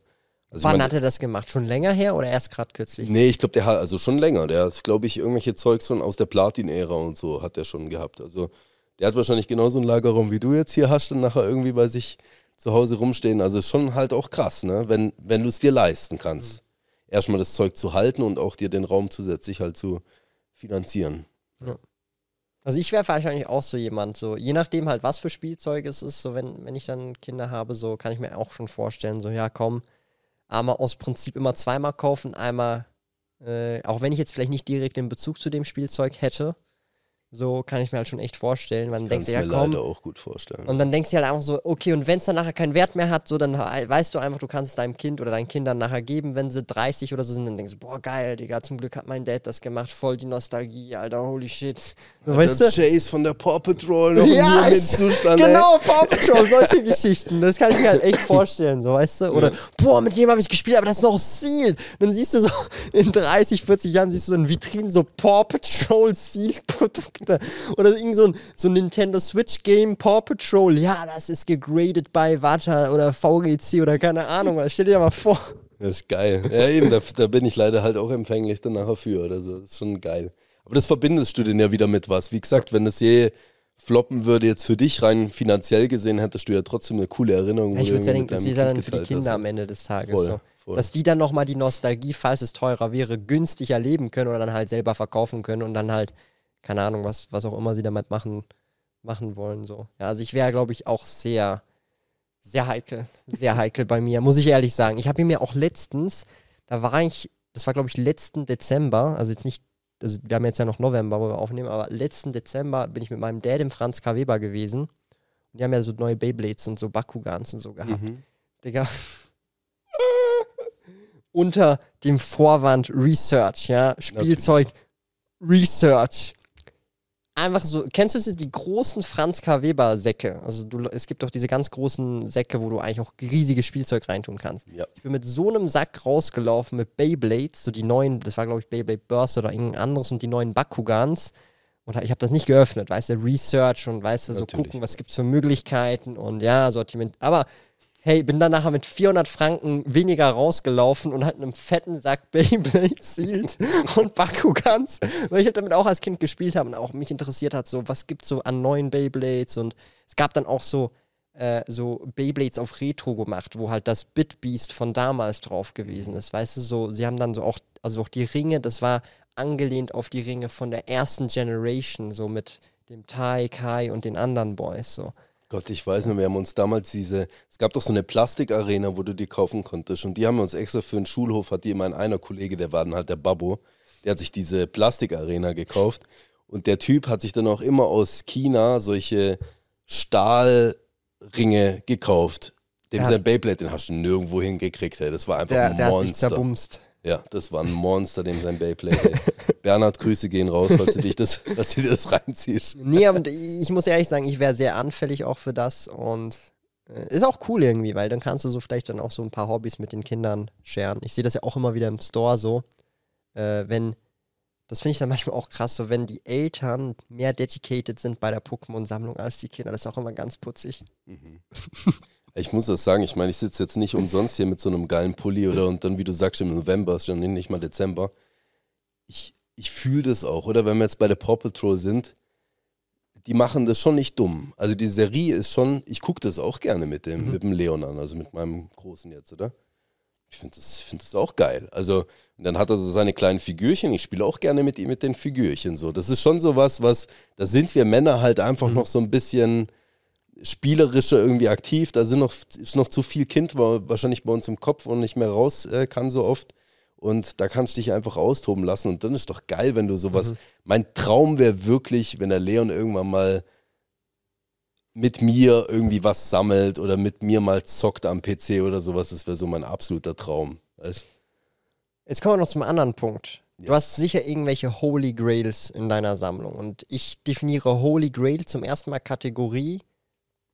Also Wann mein, hat er das gemacht? Schon länger her oder erst gerade kürzlich? Nee, ich glaube, der hat also schon länger. Der hat, glaube ich, irgendwelche Zeugs schon aus der Platin-Ära und so hat er schon gehabt. Also der hat wahrscheinlich genauso einen Lagerraum wie du jetzt hier hast und nachher irgendwie bei sich zu Hause rumstehen. Also schon halt auch krass, ne? Wenn, wenn du es dir leisten kannst. Mhm. Erstmal das Zeug zu halten und auch dir den Raum zusätzlich halt zu finanzieren. Ja. Also ich wäre wahrscheinlich auch so jemand, so je nachdem halt, was für Spielzeug es ist, so wenn, wenn ich dann Kinder habe, so kann ich mir auch schon vorstellen, so ja komm, einmal aus Prinzip immer zweimal kaufen, einmal, äh, auch wenn ich jetzt vielleicht nicht direkt den Bezug zu dem Spielzeug hätte, so kann ich mir halt schon echt vorstellen. Man denkt ja, komm. Leider auch gut vorstellen. Und dann denkst du halt einfach so, okay, und wenn es dann nachher keinen Wert mehr hat, so dann weißt du einfach, du kannst es deinem Kind oder deinen Kindern nachher geben, wenn sie 30 oder so sind, dann denkst du, boah, geil, Digga, zum Glück hat mein Dad das gemacht, voll die Nostalgie, Alter, holy shit. So, weißt du? Chase von der Paw Patrol noch (laughs) ja, in Zustand, Genau. Paw Patrol, solche Geschichten, das kann ich mir halt echt (laughs) vorstellen, so, weißt du? Oder, ja. boah, mit dem habe ich gespielt, aber das ist noch Sealed. Dann siehst du so, in 30, 40 Jahren siehst du so in Vitrinen so Paw Patrol Sealed Produkte. Oder irgend so ein, so ein Nintendo Switch Game Paw Patrol. Ja, das ist gegradet bei Vata oder VGC oder keine Ahnung. Stell dir mal vor. Das ist geil. Ja, eben, da, da bin ich leider halt auch empfänglich dann nachher für oder so. Das ist schon geil. Aber das verbindest du denn ja wieder mit was. Wie gesagt, wenn es je floppen würde jetzt für dich rein finanziell gesehen, hättest du ja trotzdem eine coole Erinnerung. Ja, ich würde ja denken, das ist dann für die Kinder hast. am Ende des Tages. Voll, so. voll. Dass die dann nochmal die Nostalgie, falls es teurer wäre, günstig erleben können oder dann halt selber verkaufen können und dann halt keine Ahnung, was, was auch immer sie damit machen, machen wollen. So. Ja, also ich wäre, glaube ich, auch sehr, sehr heikel. Sehr heikel bei mir, muss ich ehrlich sagen. Ich habe mir auch letztens, da war ich, das war, glaube ich, letzten Dezember, also jetzt nicht, also wir haben jetzt ja noch November, wo wir aufnehmen, aber letzten Dezember bin ich mit meinem Dad im Franz K. Weber gewesen. Und die haben ja so neue Beyblades und so Bakugans und so gehabt. Mhm. Digga. Unter dem Vorwand Research, ja. Spielzeug Natürlich. Research einfach so, kennst du die großen Franz K. Weber Säcke? Also du, es gibt doch diese ganz großen Säcke, wo du eigentlich auch riesiges Spielzeug reintun kannst. Ja. Ich bin mit so einem Sack rausgelaufen mit Beyblades, so die neuen, das war glaube ich Beyblade Burst oder irgendein anderes und die neuen Bakugans Und ich habe das nicht geöffnet, weißt du, Research und weißt du, so Natürlich. gucken, was gibt's für Möglichkeiten und ja, Sortiment. Aber hey, bin dann nachher mit 400 Franken weniger rausgelaufen und halt einem fetten Sack (laughs) Beyblade Sealed und Bakugans, weil ich halt damit auch als Kind gespielt habe und auch mich interessiert hat, so was gibt's so an neuen Beyblades und es gab dann auch so äh, so Beyblades auf Retro gemacht, wo halt das Bitbeast von damals drauf gewesen ist, weißt du, so sie haben dann so auch also auch die Ringe, das war angelehnt auf die Ringe von der ersten Generation, so mit dem Tai Kai und den anderen Boys so. Gott, ich weiß noch, wir haben uns damals diese, es gab doch so eine Plastikarena, wo du die kaufen konntest. Und die haben wir uns extra für einen Schulhof, hat die immer ein einer Kollege, der war dann halt der Babbo, der hat sich diese Plastikarena gekauft. Und der Typ hat sich dann auch immer aus China solche Stahlringe gekauft. Dem sein Beyblade, den hast du nirgendwo hingekriegt, ey. Das war einfach Der, ein der hat dich Monster. zerbumst. Ja, das war ein Monster, dem sein Beyblade ist. (laughs) Bernhard, Grüße gehen raus, falls du dich das, (laughs) dass du dir das reinziehst. Nee, aber ich muss ehrlich sagen, ich wäre sehr anfällig auch für das und äh, ist auch cool irgendwie, weil dann kannst du so vielleicht dann auch so ein paar Hobbys mit den Kindern scheren. Ich sehe das ja auch immer wieder im Store so, äh, wenn, das finde ich dann manchmal auch krass, so wenn die Eltern mehr dedicated sind bei der Pokémon-Sammlung als die Kinder. Das ist auch immer ganz putzig. (laughs) Ich muss das sagen, ich meine, ich sitze jetzt nicht umsonst hier mit so einem geilen Pulli oder und dann, wie du sagst, im November, ist schon nicht mal Dezember. Ich, ich fühle das auch, oder? Wenn wir jetzt bei der Paw Patrol sind, die machen das schon nicht dumm. Also die Serie ist schon, ich gucke das auch gerne mit dem, mit dem Leon an, also mit meinem Großen jetzt, oder? Ich finde das, ich find das auch geil. Also, und dann hat er so seine kleinen Figürchen. Ich spiele auch gerne mit ihm mit den Figürchen. So, das ist schon so was, was, da sind wir Männer halt einfach noch so ein bisschen spielerischer irgendwie aktiv. Da sind noch, ist noch zu viel Kind wa- wahrscheinlich bei uns im Kopf und nicht mehr raus äh, kann so oft. Und da kannst du dich einfach austoben lassen. Und dann ist doch geil, wenn du sowas. Mein Traum wäre wirklich, wenn der Leon irgendwann mal mit mir irgendwie was sammelt oder mit mir mal zockt am PC oder sowas. Das wäre so mein absoluter Traum. Weißt? Jetzt kommen wir noch zum anderen Punkt. Du Yes. hast sicher irgendwelche Holy Grails in deiner Sammlung. Und ich definiere Holy Grail zum ersten Mal Kategorie.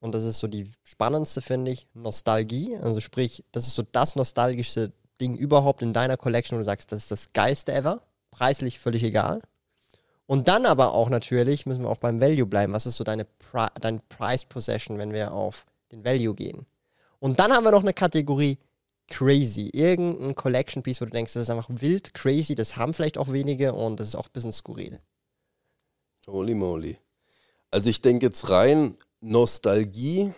Und das ist so die spannendste, finde ich, Nostalgie. Also sprich, das ist so das nostalgischste Ding überhaupt in deiner Collection, wo du sagst, das ist das geilste ever. Preislich völlig egal. Und dann aber auch natürlich, müssen wir auch beim Value bleiben. Was ist so deine, Pri dein Price Possession, wenn wir auf den Value gehen? Und dann haben wir noch eine Kategorie crazy. Irgendein Collection Piece, wo du denkst, das ist einfach wild, crazy, das haben vielleicht auch wenige und das ist auch ein bisschen skurril. Holy moly. Also ich denke jetzt rein Nostalgie.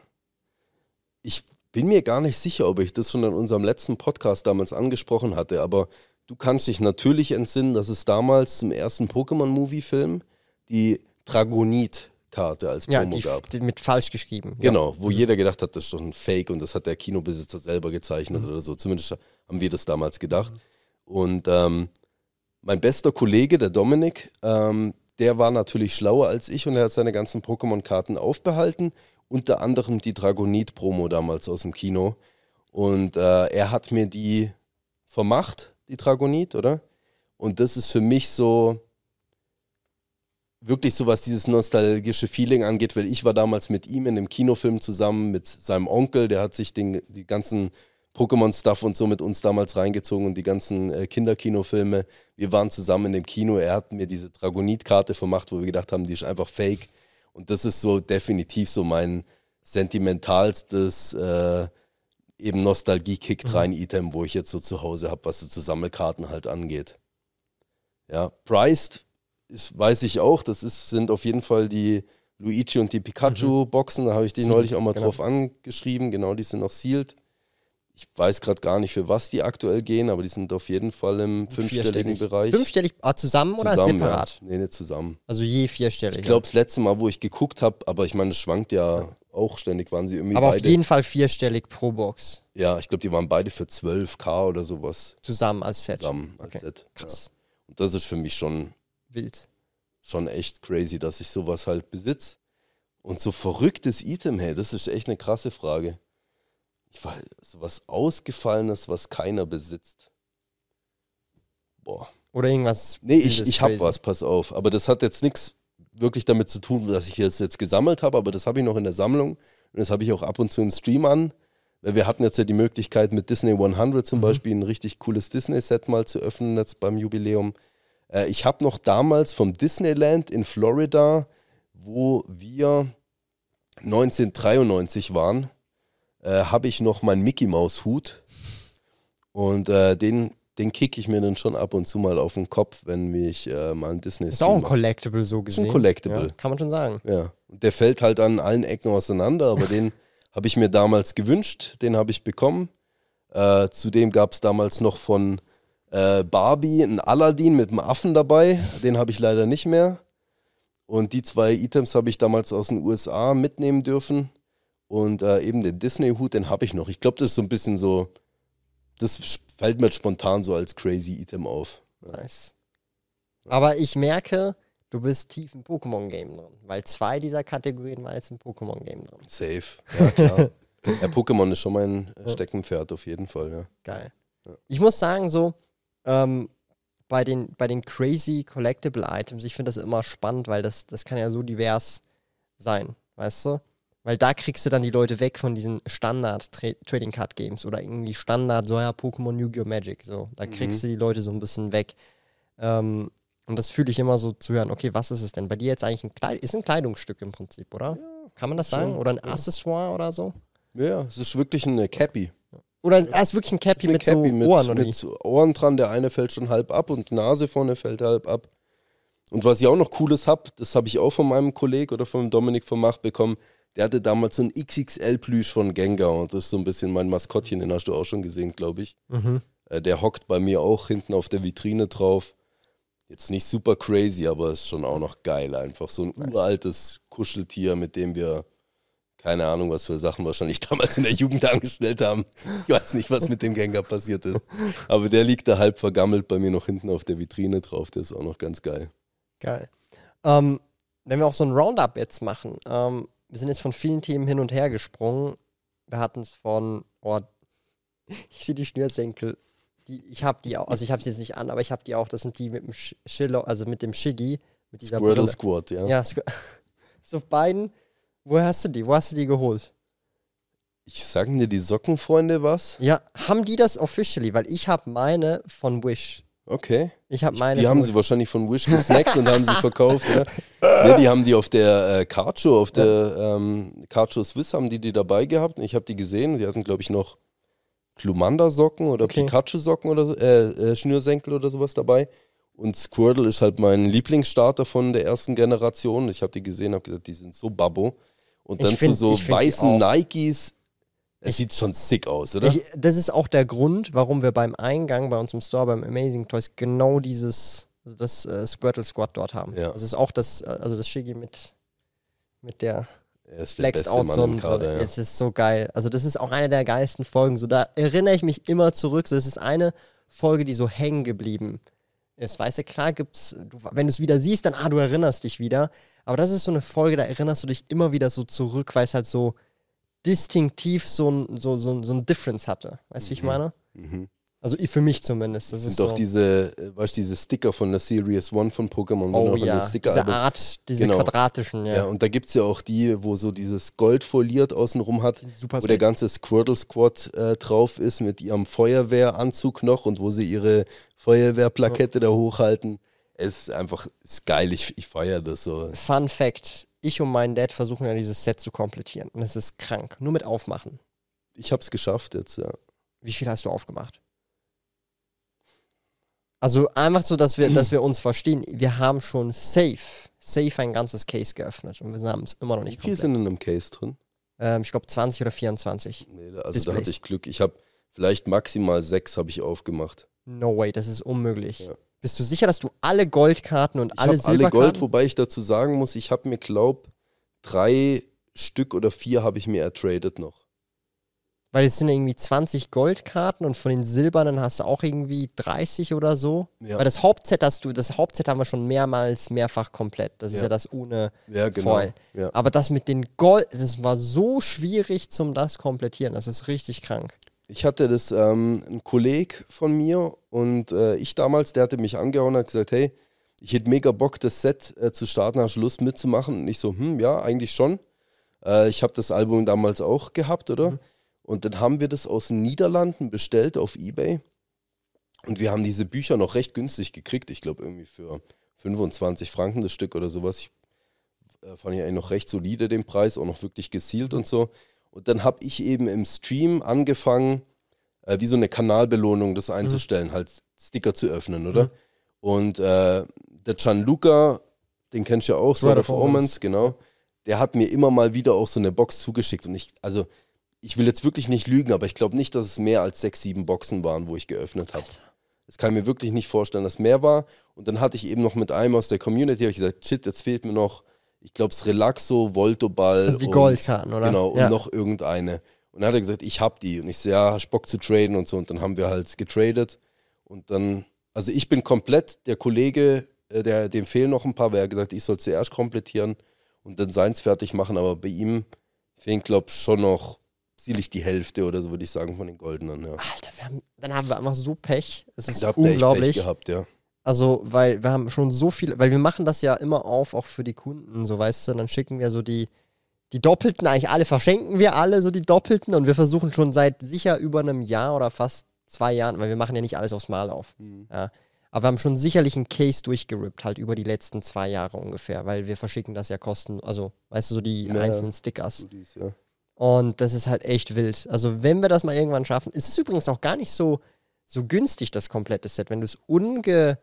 Ich bin mir gar nicht sicher, ob ich das schon in unserem letzten Podcast damals angesprochen hatte, aber du kannst dich natürlich entsinnen, dass es damals zum ersten Pokémon-Movie-Film die Dragonit-Karte als Ja, Promo die, gab. die mit falsch geschrieben. Ja. Genau, wo jeder gedacht hat, das ist doch ein Fake und das hat der Kinobesitzer selber gezeichnet oder so. Zumindest haben wir das damals gedacht. Und ähm, mein bester Kollege, der Dominik, ähm, der war natürlich schlauer als ich und er hat seine ganzen Pokémon-Karten aufbehalten. Unter anderem die Dragonit-Promo damals aus dem Kino. Und äh, er hat mir die vermacht, die Dragonit, oder? Und das ist für mich so wirklich so, was dieses nostalgische Feeling angeht, weil ich war damals mit ihm in dem Kinofilm zusammen mit seinem Onkel, der hat sich den, die ganzen Pokémon-Stuff und so mit uns damals reingezogen und die ganzen äh, Kinderkinofilme. Wir waren zusammen in dem Kino, er hat mir diese Dragonit-Karte vermacht, wo wir gedacht haben, die ist einfach fake. Und das ist so definitiv so mein sentimentalstes äh, eben Nostalgie-Kickt rein Item, wo ich jetzt so zu Hause habe, was so zu Sammelkarten halt angeht. Ja, Priced ist, weiß ich auch, das ist, sind auf jeden Fall die Luigi und die Pikachu-Boxen, da habe ich dich Sealed, neulich auch mal genau. drauf angeschrieben, genau, die sind noch sealed. Ich weiß gerade gar nicht, für was die aktuell gehen, aber die sind auf jeden Fall im fünfstelligen. Bereich. Fünfstellig ah, zusammen, oder zusammen, separat? Ja. Nee, nicht zusammen. Also je vierstellig. Ich glaube, das letzte Mal, wo ich geguckt habe, aber ich meine, es schwankt ja auch ständig, waren sie irgendwie Aber auf beide. jeden Fall vierstellig pro Box. ja, ich glaube, die waren beide für 12k oder sowas Zusammen als Set. zusammen als Okay, Set. Krass. Ja. Und das ist für mich schon, Wild. schon echt crazy, dass ich sowas halt besitze. Und so verrücktes Item, hey, das ist echt eine krasse Frage. Ich weiß, sowas Ausgefallenes, was keiner besitzt. Boah. Oder irgendwas. Nee, ich, ich habe was, pass auf. Aber das hat jetzt nichts wirklich damit zu tun, dass ich es jetzt gesammelt habe, aber das habe ich noch in der Sammlung. Und das habe ich auch ab und zu im Stream an. Weil wir hatten jetzt ja die Möglichkeit, mit Disney 100 zum Mhm. Beispiel ein richtig cooles Disney-Set mal zu öffnen, jetzt beim Jubiläum. Äh, ich habe noch damals vom Disneyland in Florida, wo wir 1993 waren, äh, habe ich noch meinen Mickey Maus Hut und äh, den den kicke ich mir dann schon ab und zu mal auf den Kopf, wenn mich äh, mal ein Disney Ist auch ein Collectible so gesehen. Ist ein Collectible. Ja, kann man schon sagen. Ja. Und der fällt halt an allen Ecken auseinander, aber (laughs) den habe ich mir damals gewünscht, den habe ich bekommen. Äh, zudem gab es damals noch von äh, Barbie einen Aladdin mit einem Affen dabei. Den habe ich leider nicht mehr. Und die zwei Items habe ich damals aus den USA mitnehmen dürfen. Und äh, eben den Disney-Hut, den habe ich noch. Ich glaube, das ist so ein bisschen so, das fällt mir spontan so als crazy Item auf. Nice. Aber ich merke, du bist tief im Pokémon-Game drin, weil zwei dieser Kategorien waren jetzt im Pokémon-Game drin. Safe. Ja, klar. ja, Pokémon ist schon mein Steckenpferd auf jeden Fall, ja. Geil. Ja. Ich muss sagen, so, ähm, bei den, bei den crazy Collectible Items, ich finde das immer spannend, weil das, das kann ja so divers sein, weißt du? Weil da kriegst du dann die Leute weg von diesen Standard-Trading Card Games oder irgendwie Standard, so ja, Pokémon Yu-Gi-Oh! Magic. So, da kriegst mhm. du die Leute so ein bisschen weg. Ähm, und das fühle ich immer so zu hören, okay, was ist es denn? Bei dir jetzt eigentlich ein Kleid ist ein Kleidungsstück im Prinzip, oder? Ja, Kann man das sagen? Oder ein ja. Accessoire oder so? Ja, es ist wirklich eine Cappy. Oder er ist wirklich ein Cappy, mit, Cappy so mit Ohren, oder mit Ohren dran, der eine fällt schon halb ab und die Nase vorne fällt halb ab. Und was ich auch noch Cooles habe, das habe ich auch von meinem Kollegen oder von Dominik von Macht bekommen, der hatte damals so ein XXL-Plüsch von Gengar und das ist so ein bisschen mein Maskottchen, den hast du auch schon gesehen, glaube ich. Mhm. Äh, der hockt bei mir auch hinten auf der Vitrine drauf. Jetzt nicht super crazy, aber ist schon auch noch geil. Einfach so ein nice. uraltes Kuscheltier, mit dem wir keine Ahnung, was für Sachen wahrscheinlich (laughs) damals in der Jugend angestellt haben. Ich weiß nicht, was mit dem Gengar passiert ist. Aber der liegt da halb vergammelt bei mir noch hinten auf der Vitrine drauf. Der ist auch noch ganz geil. Geil. Ähm, wenn wir auch so ein Roundup jetzt machen, ähm, wir sind jetzt von vielen Themen hin und her gesprungen. Wir hatten es von, oh, ich sehe die Schnürsenkel. Die, ich habe die auch, also ich habe sie jetzt nicht an, aber ich habe die auch. Das sind die mit dem Schiller, also mit dem Shiggy. Mit dieser Squirtle Brille. Squad, ja. Ja, (laughs) so beiden. Woher hast du die? Wo hast du die geholt? Ich sagen dir die Sockenfreunde was? Ja, haben die das officially? Weil ich habe meine von Wish. Okay. Ich habe meine. Die haben sie wahrscheinlich von Wish gesnackt und haben sie (laughs) verkauft? Ne, die haben die auf der äh, Carcho, auf der ja. ähm, Carcho Swiss haben die die dabei gehabt. Ich habe die gesehen. Die hatten, glaube ich, noch Klumanda-Socken oder okay. Pikachu-Socken oder so, äh, äh, Schnürsenkel oder sowas dabei. Und Squirtle ist halt mein Lieblingsstarter von der ersten Generation. Ich habe die gesehen, habe gesagt, die sind so babbo. Und dann find, zu so weißen Nikes es sieht schon sick aus, oder? Ich, das ist auch der Grund, warum wir beim Eingang bei uns im Store, beim Amazing Toys, genau dieses, also das äh, Squirtle Squad dort haben. Ja. Das ist auch das, äh, also das Shiggy mit, mit der Flexed Out so ja. Es ist so geil. Also das ist auch eine der geilsten Folgen. So, da erinnere ich mich immer zurück. So, das ist eine Folge, die so hängen geblieben ist. Weißt du, klar gibt's, du, wenn du es wieder siehst, dann, ah, du erinnerst dich wieder. Aber das ist so eine Folge, da erinnerst du dich immer wieder so zurück, weil es halt so, distinktiv so ein, so, so, so ein Difference hatte. Weißt du, mhm. wie ich mhm. meine? Mhm. Also für mich zumindest. Das sind doch so. diese, äh, weißt diese Sticker von der Series One von Pokémon. Oh ja, diese Art, diese genau. quadratischen, ja. Ja, und da gibt es ja auch die, wo so dieses Gold foliert außenrum hat, Super wo der ganze Squirtle Squad äh, drauf ist mit ihrem Feuerwehranzug noch und wo sie ihre Feuerwehrplakette ja. da hochhalten. Es ist einfach ist geil, ich, ich feiere das so. Fun Fact, ich und mein Dad versuchen ja dieses Set zu komplettieren. Und es ist krank. Nur mit Aufmachen. Ich habe es geschafft jetzt, ja. Wie viel hast du aufgemacht? Also einfach so, dass wir, dass wir uns verstehen. Wir haben schon safe, safe ein ganzes Case geöffnet und wir haben es immer noch nicht Wie viel sind in einem Case drin? Ähm, ich glaube 20 oder 24. Nee, also Displays. da hatte ich Glück. Ich habe vielleicht maximal sechs habe ich aufgemacht. No way, das ist unmöglich. Ja. Bist du sicher, dass du alle Goldkarten und alle ich Silberkarten? alle Gold, wobei ich dazu sagen muss, ich habe mir, glaub, drei Stück oder vier habe ich mir ertradet noch. Weil es sind irgendwie 20 Goldkarten und von den silbernen hast du auch irgendwie 30 oder so. Ja. Weil das Hauptset hast du, das Hauptset haben wir schon mehrmals, mehrfach komplett. Das ja. ist ja das ohne ja, genau. Foil. Ja. Aber das mit den Gold, das war so schwierig zum das komplettieren. Das ist richtig krank ich hatte das, ähm, ein Kollege von mir und äh, ich damals, der hatte mich angehauen und hat gesagt, hey, ich hätte mega Bock, das Set äh, zu starten, hast du Lust mitzumachen? Und ich so, hm, ja, eigentlich schon. Äh, ich habe das Album damals auch gehabt, oder? Mhm. Und dann haben wir das aus den Niederlanden bestellt auf Ebay. Und wir haben diese Bücher noch recht günstig gekriegt. Ich glaube, irgendwie für 25 Franken das Stück oder sowas. Ich äh, fand ich eigentlich noch recht solide den Preis, auch noch wirklich gezielt und so. Und dann habe ich eben im Stream angefangen, äh, wie so eine Kanalbelohnung das einzustellen, mhm. halt Sticker zu öffnen, oder? Mhm. Und äh, der Gianluca, den kennst du ja auch, Sword of Omens, genau, der hat mir immer mal wieder auch so eine Box zugeschickt. Und ich, also, ich will jetzt wirklich nicht lügen, aber ich glaube nicht, dass es mehr als sechs, sieben Boxen waren, wo ich geöffnet habe. Das kann ich mir wirklich nicht vorstellen, dass mehr war. Und dann hatte ich eben noch mit einem aus der Community, habe ich gesagt, shit, jetzt fehlt mir noch, ich glaube, das Relaxo, Voltoball. Also die und, Goldkarten, oder? Genau, ja. und noch irgendeine. Und dann hat er gesagt, ich hab die. Und ich so, ja, hast Bock zu traden und so. Und dann haben wir halt getradet. Und dann, also ich bin komplett, der Kollege, äh, der, dem fehlen noch ein paar, weil er gesagt, ich soll zuerst komplettieren und dann seins fertig machen. Aber bei ihm fehlen, glaube ich, schon noch ziemlich die Hälfte oder so, würde ich sagen, von den Goldenen. Ja. Alter, haben, dann haben wir einfach so Pech. Es ist da unglaublich. Pech gehabt, ja. Also, weil wir haben schon so viel, weil wir machen das ja immer auf, auch für die Kunden, so weißt du, dann schicken wir so die, die Doppelten, eigentlich alle verschenken wir alle so die Doppelten und wir versuchen schon seit sicher über einem Jahr oder fast zwei Jahren, weil wir machen ja nicht alles aufs Mal auf. Mhm. Ja. Aber wir haben schon sicherlich einen Case durchgerippt, halt über die letzten zwei Jahre ungefähr, weil wir verschicken das ja kosten, also weißt du, so die ja, einzelnen Stickers. Dies, ja. Und das ist halt echt wild. Also wenn wir das mal irgendwann schaffen, ist es übrigens auch gar nicht so, so günstig, das komplette Set. Wenn du es unge,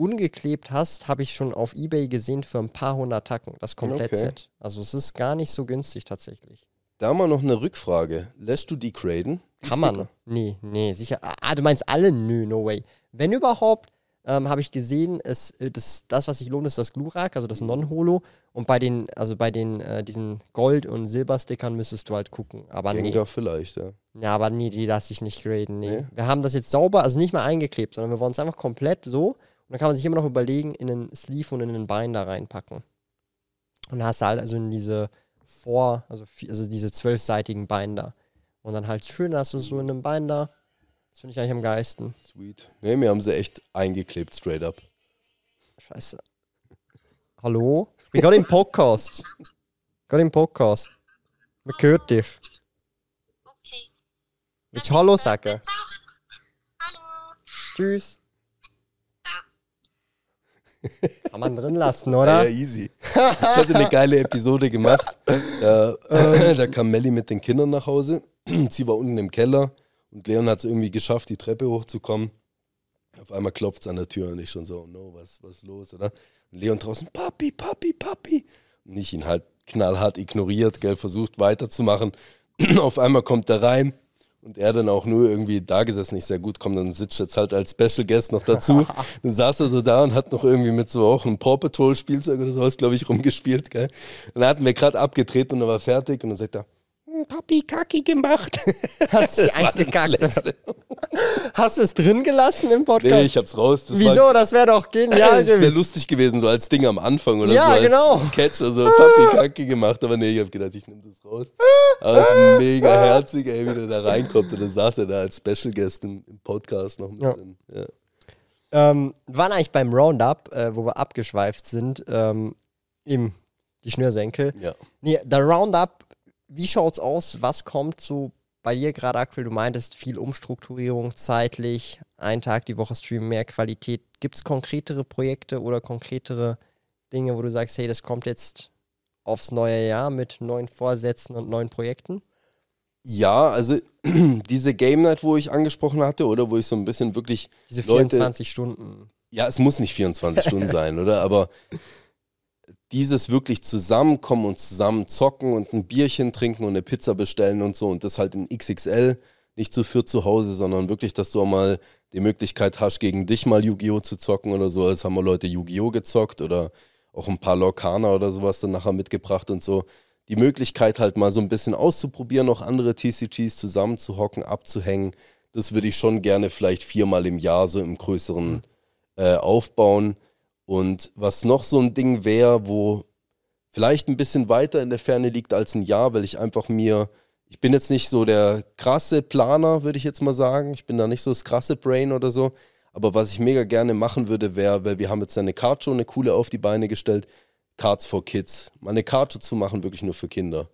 ungeklebt hast, habe ich schon auf Ebay gesehen für ein paar hundert Tacken, das Komplettset. Okay. Also es ist gar nicht so günstig tatsächlich. Da mal noch eine Rückfrage. Lässt du die graden? Kann man. Nee, nee, sicher. Ah, du meinst alle? Nö, no way. Wenn überhaupt, ähm, habe ich gesehen, es, äh, das, das, was sich lohnt, ist das Glurak, also das Non-Holo. Und bei den, also bei den, äh, diesen Gold- und Silberstickern müsstest du halt gucken. Aber Gengar nee. vielleicht, ja. Ja, aber nee, die lasse ich nicht graden, nee. nee. Wir haben das jetzt sauber, also nicht mal eingeklebt, sondern wir wollen es einfach komplett so und dann kann man sich immer noch überlegen, in einen Sleeve und in einen Bein da reinpacken. Und dann hast du halt also in diese Vor-, also, also diese zwölfseitigen Binder. Und dann halt schön hast du es so in einem Binder. Das finde ich eigentlich am geilsten. Sweet. Ne, mir haben sie echt eingeklebt, straight up. Scheiße. Hallo? Wir gehen im Podcast. Gerade im Podcast. Man hört dich. Okay. Willst du Hallo sagen? Hallo. Tschüss. Kann man drin lassen, oder? Ja, easy. Ich hatte eine geile Episode gemacht. Da, äh, (clears throat) da kam Melly mit den Kindern nach Hause. (clears throat) Sie war unten im Keller und Leon hat es irgendwie geschafft, die Treppe hochzukommen. Auf einmal klopft es an der Tür und ich schon so, oh no, was, was ist los, oder? Und Leon draußen, Papi, Papi, Papi. Und ich ihn halt knallhart ignoriert, gell, versucht weiterzumachen. (clears throat) Auf einmal kommt er rein und er dann auch nur irgendwie da gesessen, nicht sehr gut kommt, dann sitzt jetzt halt als Special Guest noch dazu. (laughs) dann saß er so da und hat noch irgendwie mit so auch einem Paw Patrol Spielzeug oder sowas, glaube ich, rumgespielt, gell. Und dann hatten wir gerade abgetreten und er war fertig und dann sagt er, Papi Kaki gemacht. (laughs) Hat sich eingekackt. Hast du es drin gelassen im Podcast? Nee, ich hab's raus. Das Wieso? War, das wäre doch genial. Das wäre lustig gewesen, so als Ding am Anfang oder ja, so. Ja, genau. Catch, also Papi Kaki gemacht. Aber nee, ich hab gedacht, ich nehme das raus. Aber es ist mega herzig, ey, wie der da reinkommt. Und dann saß er da als Special Guest im, im Podcast noch mit ja. drin. Ja. Ähm, waren eigentlich beim Roundup, äh, wo wir abgeschweift sind, ähm, eben die Schnürsenkel. Ja. Nee, der Roundup wie schaut's aus? Was kommt so bei dir gerade aktuell? Du meintest viel Umstrukturierung zeitlich, ein Tag die Woche streamen, mehr Qualität. Gibt es konkretere Projekte oder konkretere Dinge, wo du sagst, hey, das kommt jetzt aufs neue Jahr mit neuen Vorsätzen und neuen Projekten? Ja, also (clears throat) diese Game Night, wo ich angesprochen hatte, oder wo ich so ein bisschen wirklich. Diese 24 Leute, Stunden. Ja, es muss nicht 24 Stunden (laughs) sein, oder? Aber dieses wirklich zusammenkommen und zusammen zocken und ein Bierchen trinken und eine Pizza bestellen und so und das halt in XXL, nicht zu viert zu Hause, sondern wirklich, dass du auch mal die Möglichkeit hast, gegen dich mal Yu-Gi-Oh! zu zocken oder so. Als haben wir Leute Yu-Gi-Oh! gezockt oder auch ein paar Lorcaner oder sowas dann nachher mitgebracht und so. Die Möglichkeit halt mal so ein bisschen auszuprobieren, noch andere TCGs zusammenzuhocken, abzuhängen, das würde ich schon gerne vielleicht viermal im Jahr so im größeren äh, aufbauen und was noch so ein Ding wäre, wo vielleicht ein bisschen weiter in der Ferne liegt als ein Jahr, weil ich einfach mir, ich bin jetzt nicht so der krasse Planer, würde ich jetzt mal sagen. Ich bin da nicht so das krasse Brain oder so. Aber was ich mega gerne machen würde, wäre, weil wir haben jetzt eine schon eine coole auf die Beine gestellt, Cards for Kids. Mal eine Karte zu machen, wirklich nur für Kinder.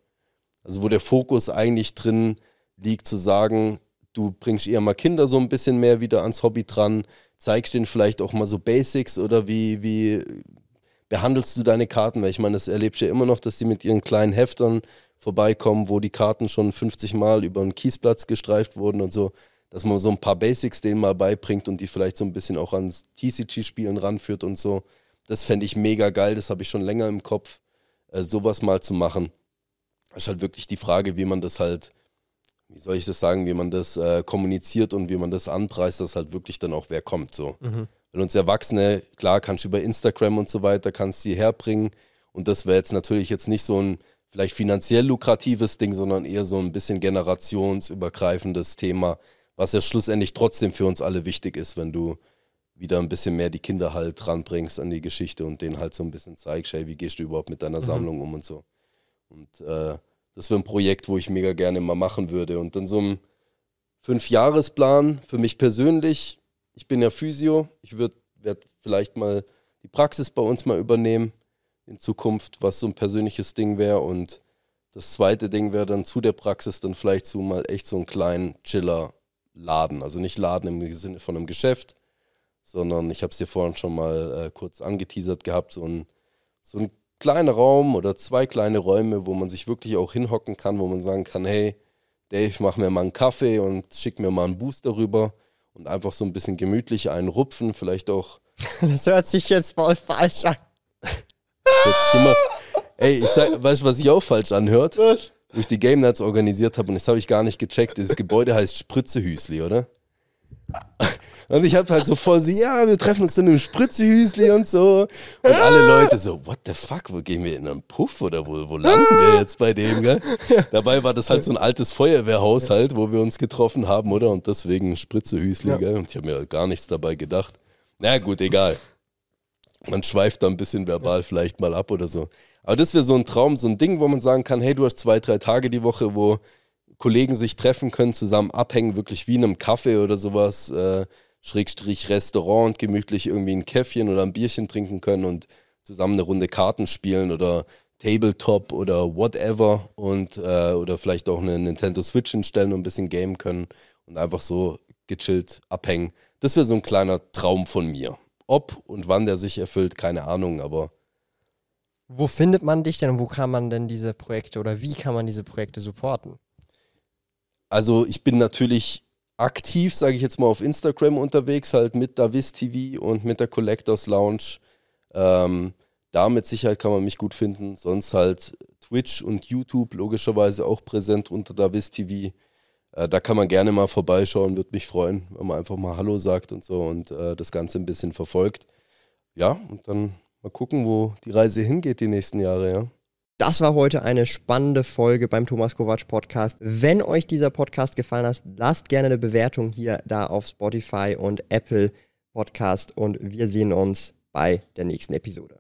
Also wo der Fokus eigentlich drin liegt, zu sagen, du bringst eher mal Kinder so ein bisschen mehr wieder ans Hobby dran, zeigst denen vielleicht auch mal so Basics oder wie, wie behandelst du deine Karten? Weil ich meine, das erlebst du ja immer noch, dass die mit ihren kleinen Heftern vorbeikommen, wo die Karten schon 50 Mal über einen Kiesplatz gestreift wurden und so, dass man so ein paar Basics denen mal beibringt und die vielleicht so ein bisschen auch ans TCG-Spielen ranführt und so. Das fände ich mega geil, das habe ich schon länger im Kopf, äh, sowas mal zu machen. Das ist halt wirklich die Frage, wie man das halt, wie soll ich das sagen, wie man das äh, kommuniziert und wie man das anpreist, dass halt wirklich dann auch wer kommt. So. Mhm. Weil uns Erwachsene, klar, kannst du über Instagram und so weiter, kannst sie herbringen. Und das wäre jetzt natürlich jetzt nicht so ein vielleicht finanziell lukratives Ding, sondern eher so ein bisschen generationsübergreifendes Thema, was ja schlussendlich trotzdem für uns alle wichtig ist, wenn du wieder ein bisschen mehr die Kinder halt ranbringst an die Geschichte und denen halt so ein bisschen zeigst, hey, wie gehst du überhaupt mit deiner Mhm. Sammlung um und so. Und äh, das wäre ein Projekt, wo ich mega gerne mal machen würde. Und dann so ein Fünfjahresplan für mich persönlich. Ich bin ja Physio. Ich werde vielleicht mal die Praxis bei uns mal übernehmen in Zukunft, was so ein persönliches Ding wäre. Und das zweite Ding wäre dann zu der Praxis dann vielleicht so mal echt so einen kleinen Chiller-Laden. Also nicht Laden im Sinne von einem Geschäft, sondern ich habe es dir vorhin schon mal äh, kurz angeteasert gehabt, so ein, so ein kleiner Raum oder zwei kleine Räume, wo man sich wirklich auch hinhocken kann, wo man sagen kann, hey, Dave, mach mir mal einen Kaffee und schick mir mal einen Booster rüber und einfach so ein bisschen gemütlich einen rupfen, vielleicht auch (laughs) Das hört sich jetzt voll falsch an. das immer, Ey, ich sag, weißt du, was sich auch falsch anhört? Was? Wo ich die Game Nights organisiert habe und das habe ich gar nicht gecheckt. Dieses Gebäude heißt Spritzehüsli, oder? Und ich habe halt so vor sie, ja, wir treffen uns dann im Spritzehüsli und so. Und alle Leute so, what the fuck, wo gehen wir in einen Puff oder wo, wo landen wir jetzt bei dem, gell? Dabei war das halt so ein altes Feuerwehrhaus halt, wo wir uns getroffen haben, oder? Und deswegen Spritzehüsli, Ja. gell? Und ich habe mir gar nichts dabei gedacht. Na gut, egal. Man schweift da ein bisschen verbal vielleicht mal ab oder so. Aber das wäre so ein Traum, so ein Ding, wo man sagen kann, hey, du hast zwei, drei Tage die Woche, wo Kollegen sich treffen können, zusammen abhängen, wirklich wie in einem Kaffee oder sowas, äh, Schrägstrich Restaurant, gemütlich irgendwie ein Käffchen oder ein Bierchen trinken können und zusammen eine Runde Karten spielen oder Tabletop oder whatever und äh, oder vielleicht auch eine Nintendo Switch hinstellen und ein bisschen gamen können und einfach so gechillt abhängen. Das wäre so ein kleiner Traum von mir. Ob und wann der sich erfüllt, keine Ahnung, aber Wo findet man dich denn und wo kann man denn diese Projekte oder wie kann man diese Projekte supporten? Also ich bin natürlich aktiv, sage ich jetzt mal, auf Instagram unterwegs, halt mit Davis TV und mit der Collectors Lounge. Ähm, da mit Sicherheit kann man mich gut finden. Sonst halt Twitch und YouTube logischerweise auch präsent unter Davis TV. Äh, da kann man gerne mal vorbeischauen, würde mich freuen, wenn man einfach mal Hallo sagt und so und äh, das Ganze ein bisschen verfolgt. Ja, und dann mal gucken, wo die Reise hingeht die nächsten Jahre, ja. Das war heute eine spannende Folge beim Thomas Kovac Podcast. Wenn euch dieser Podcast gefallen hat, lasst gerne eine Bewertung hier da auf Spotify und Apple Podcast und wir sehen uns bei der nächsten Episode.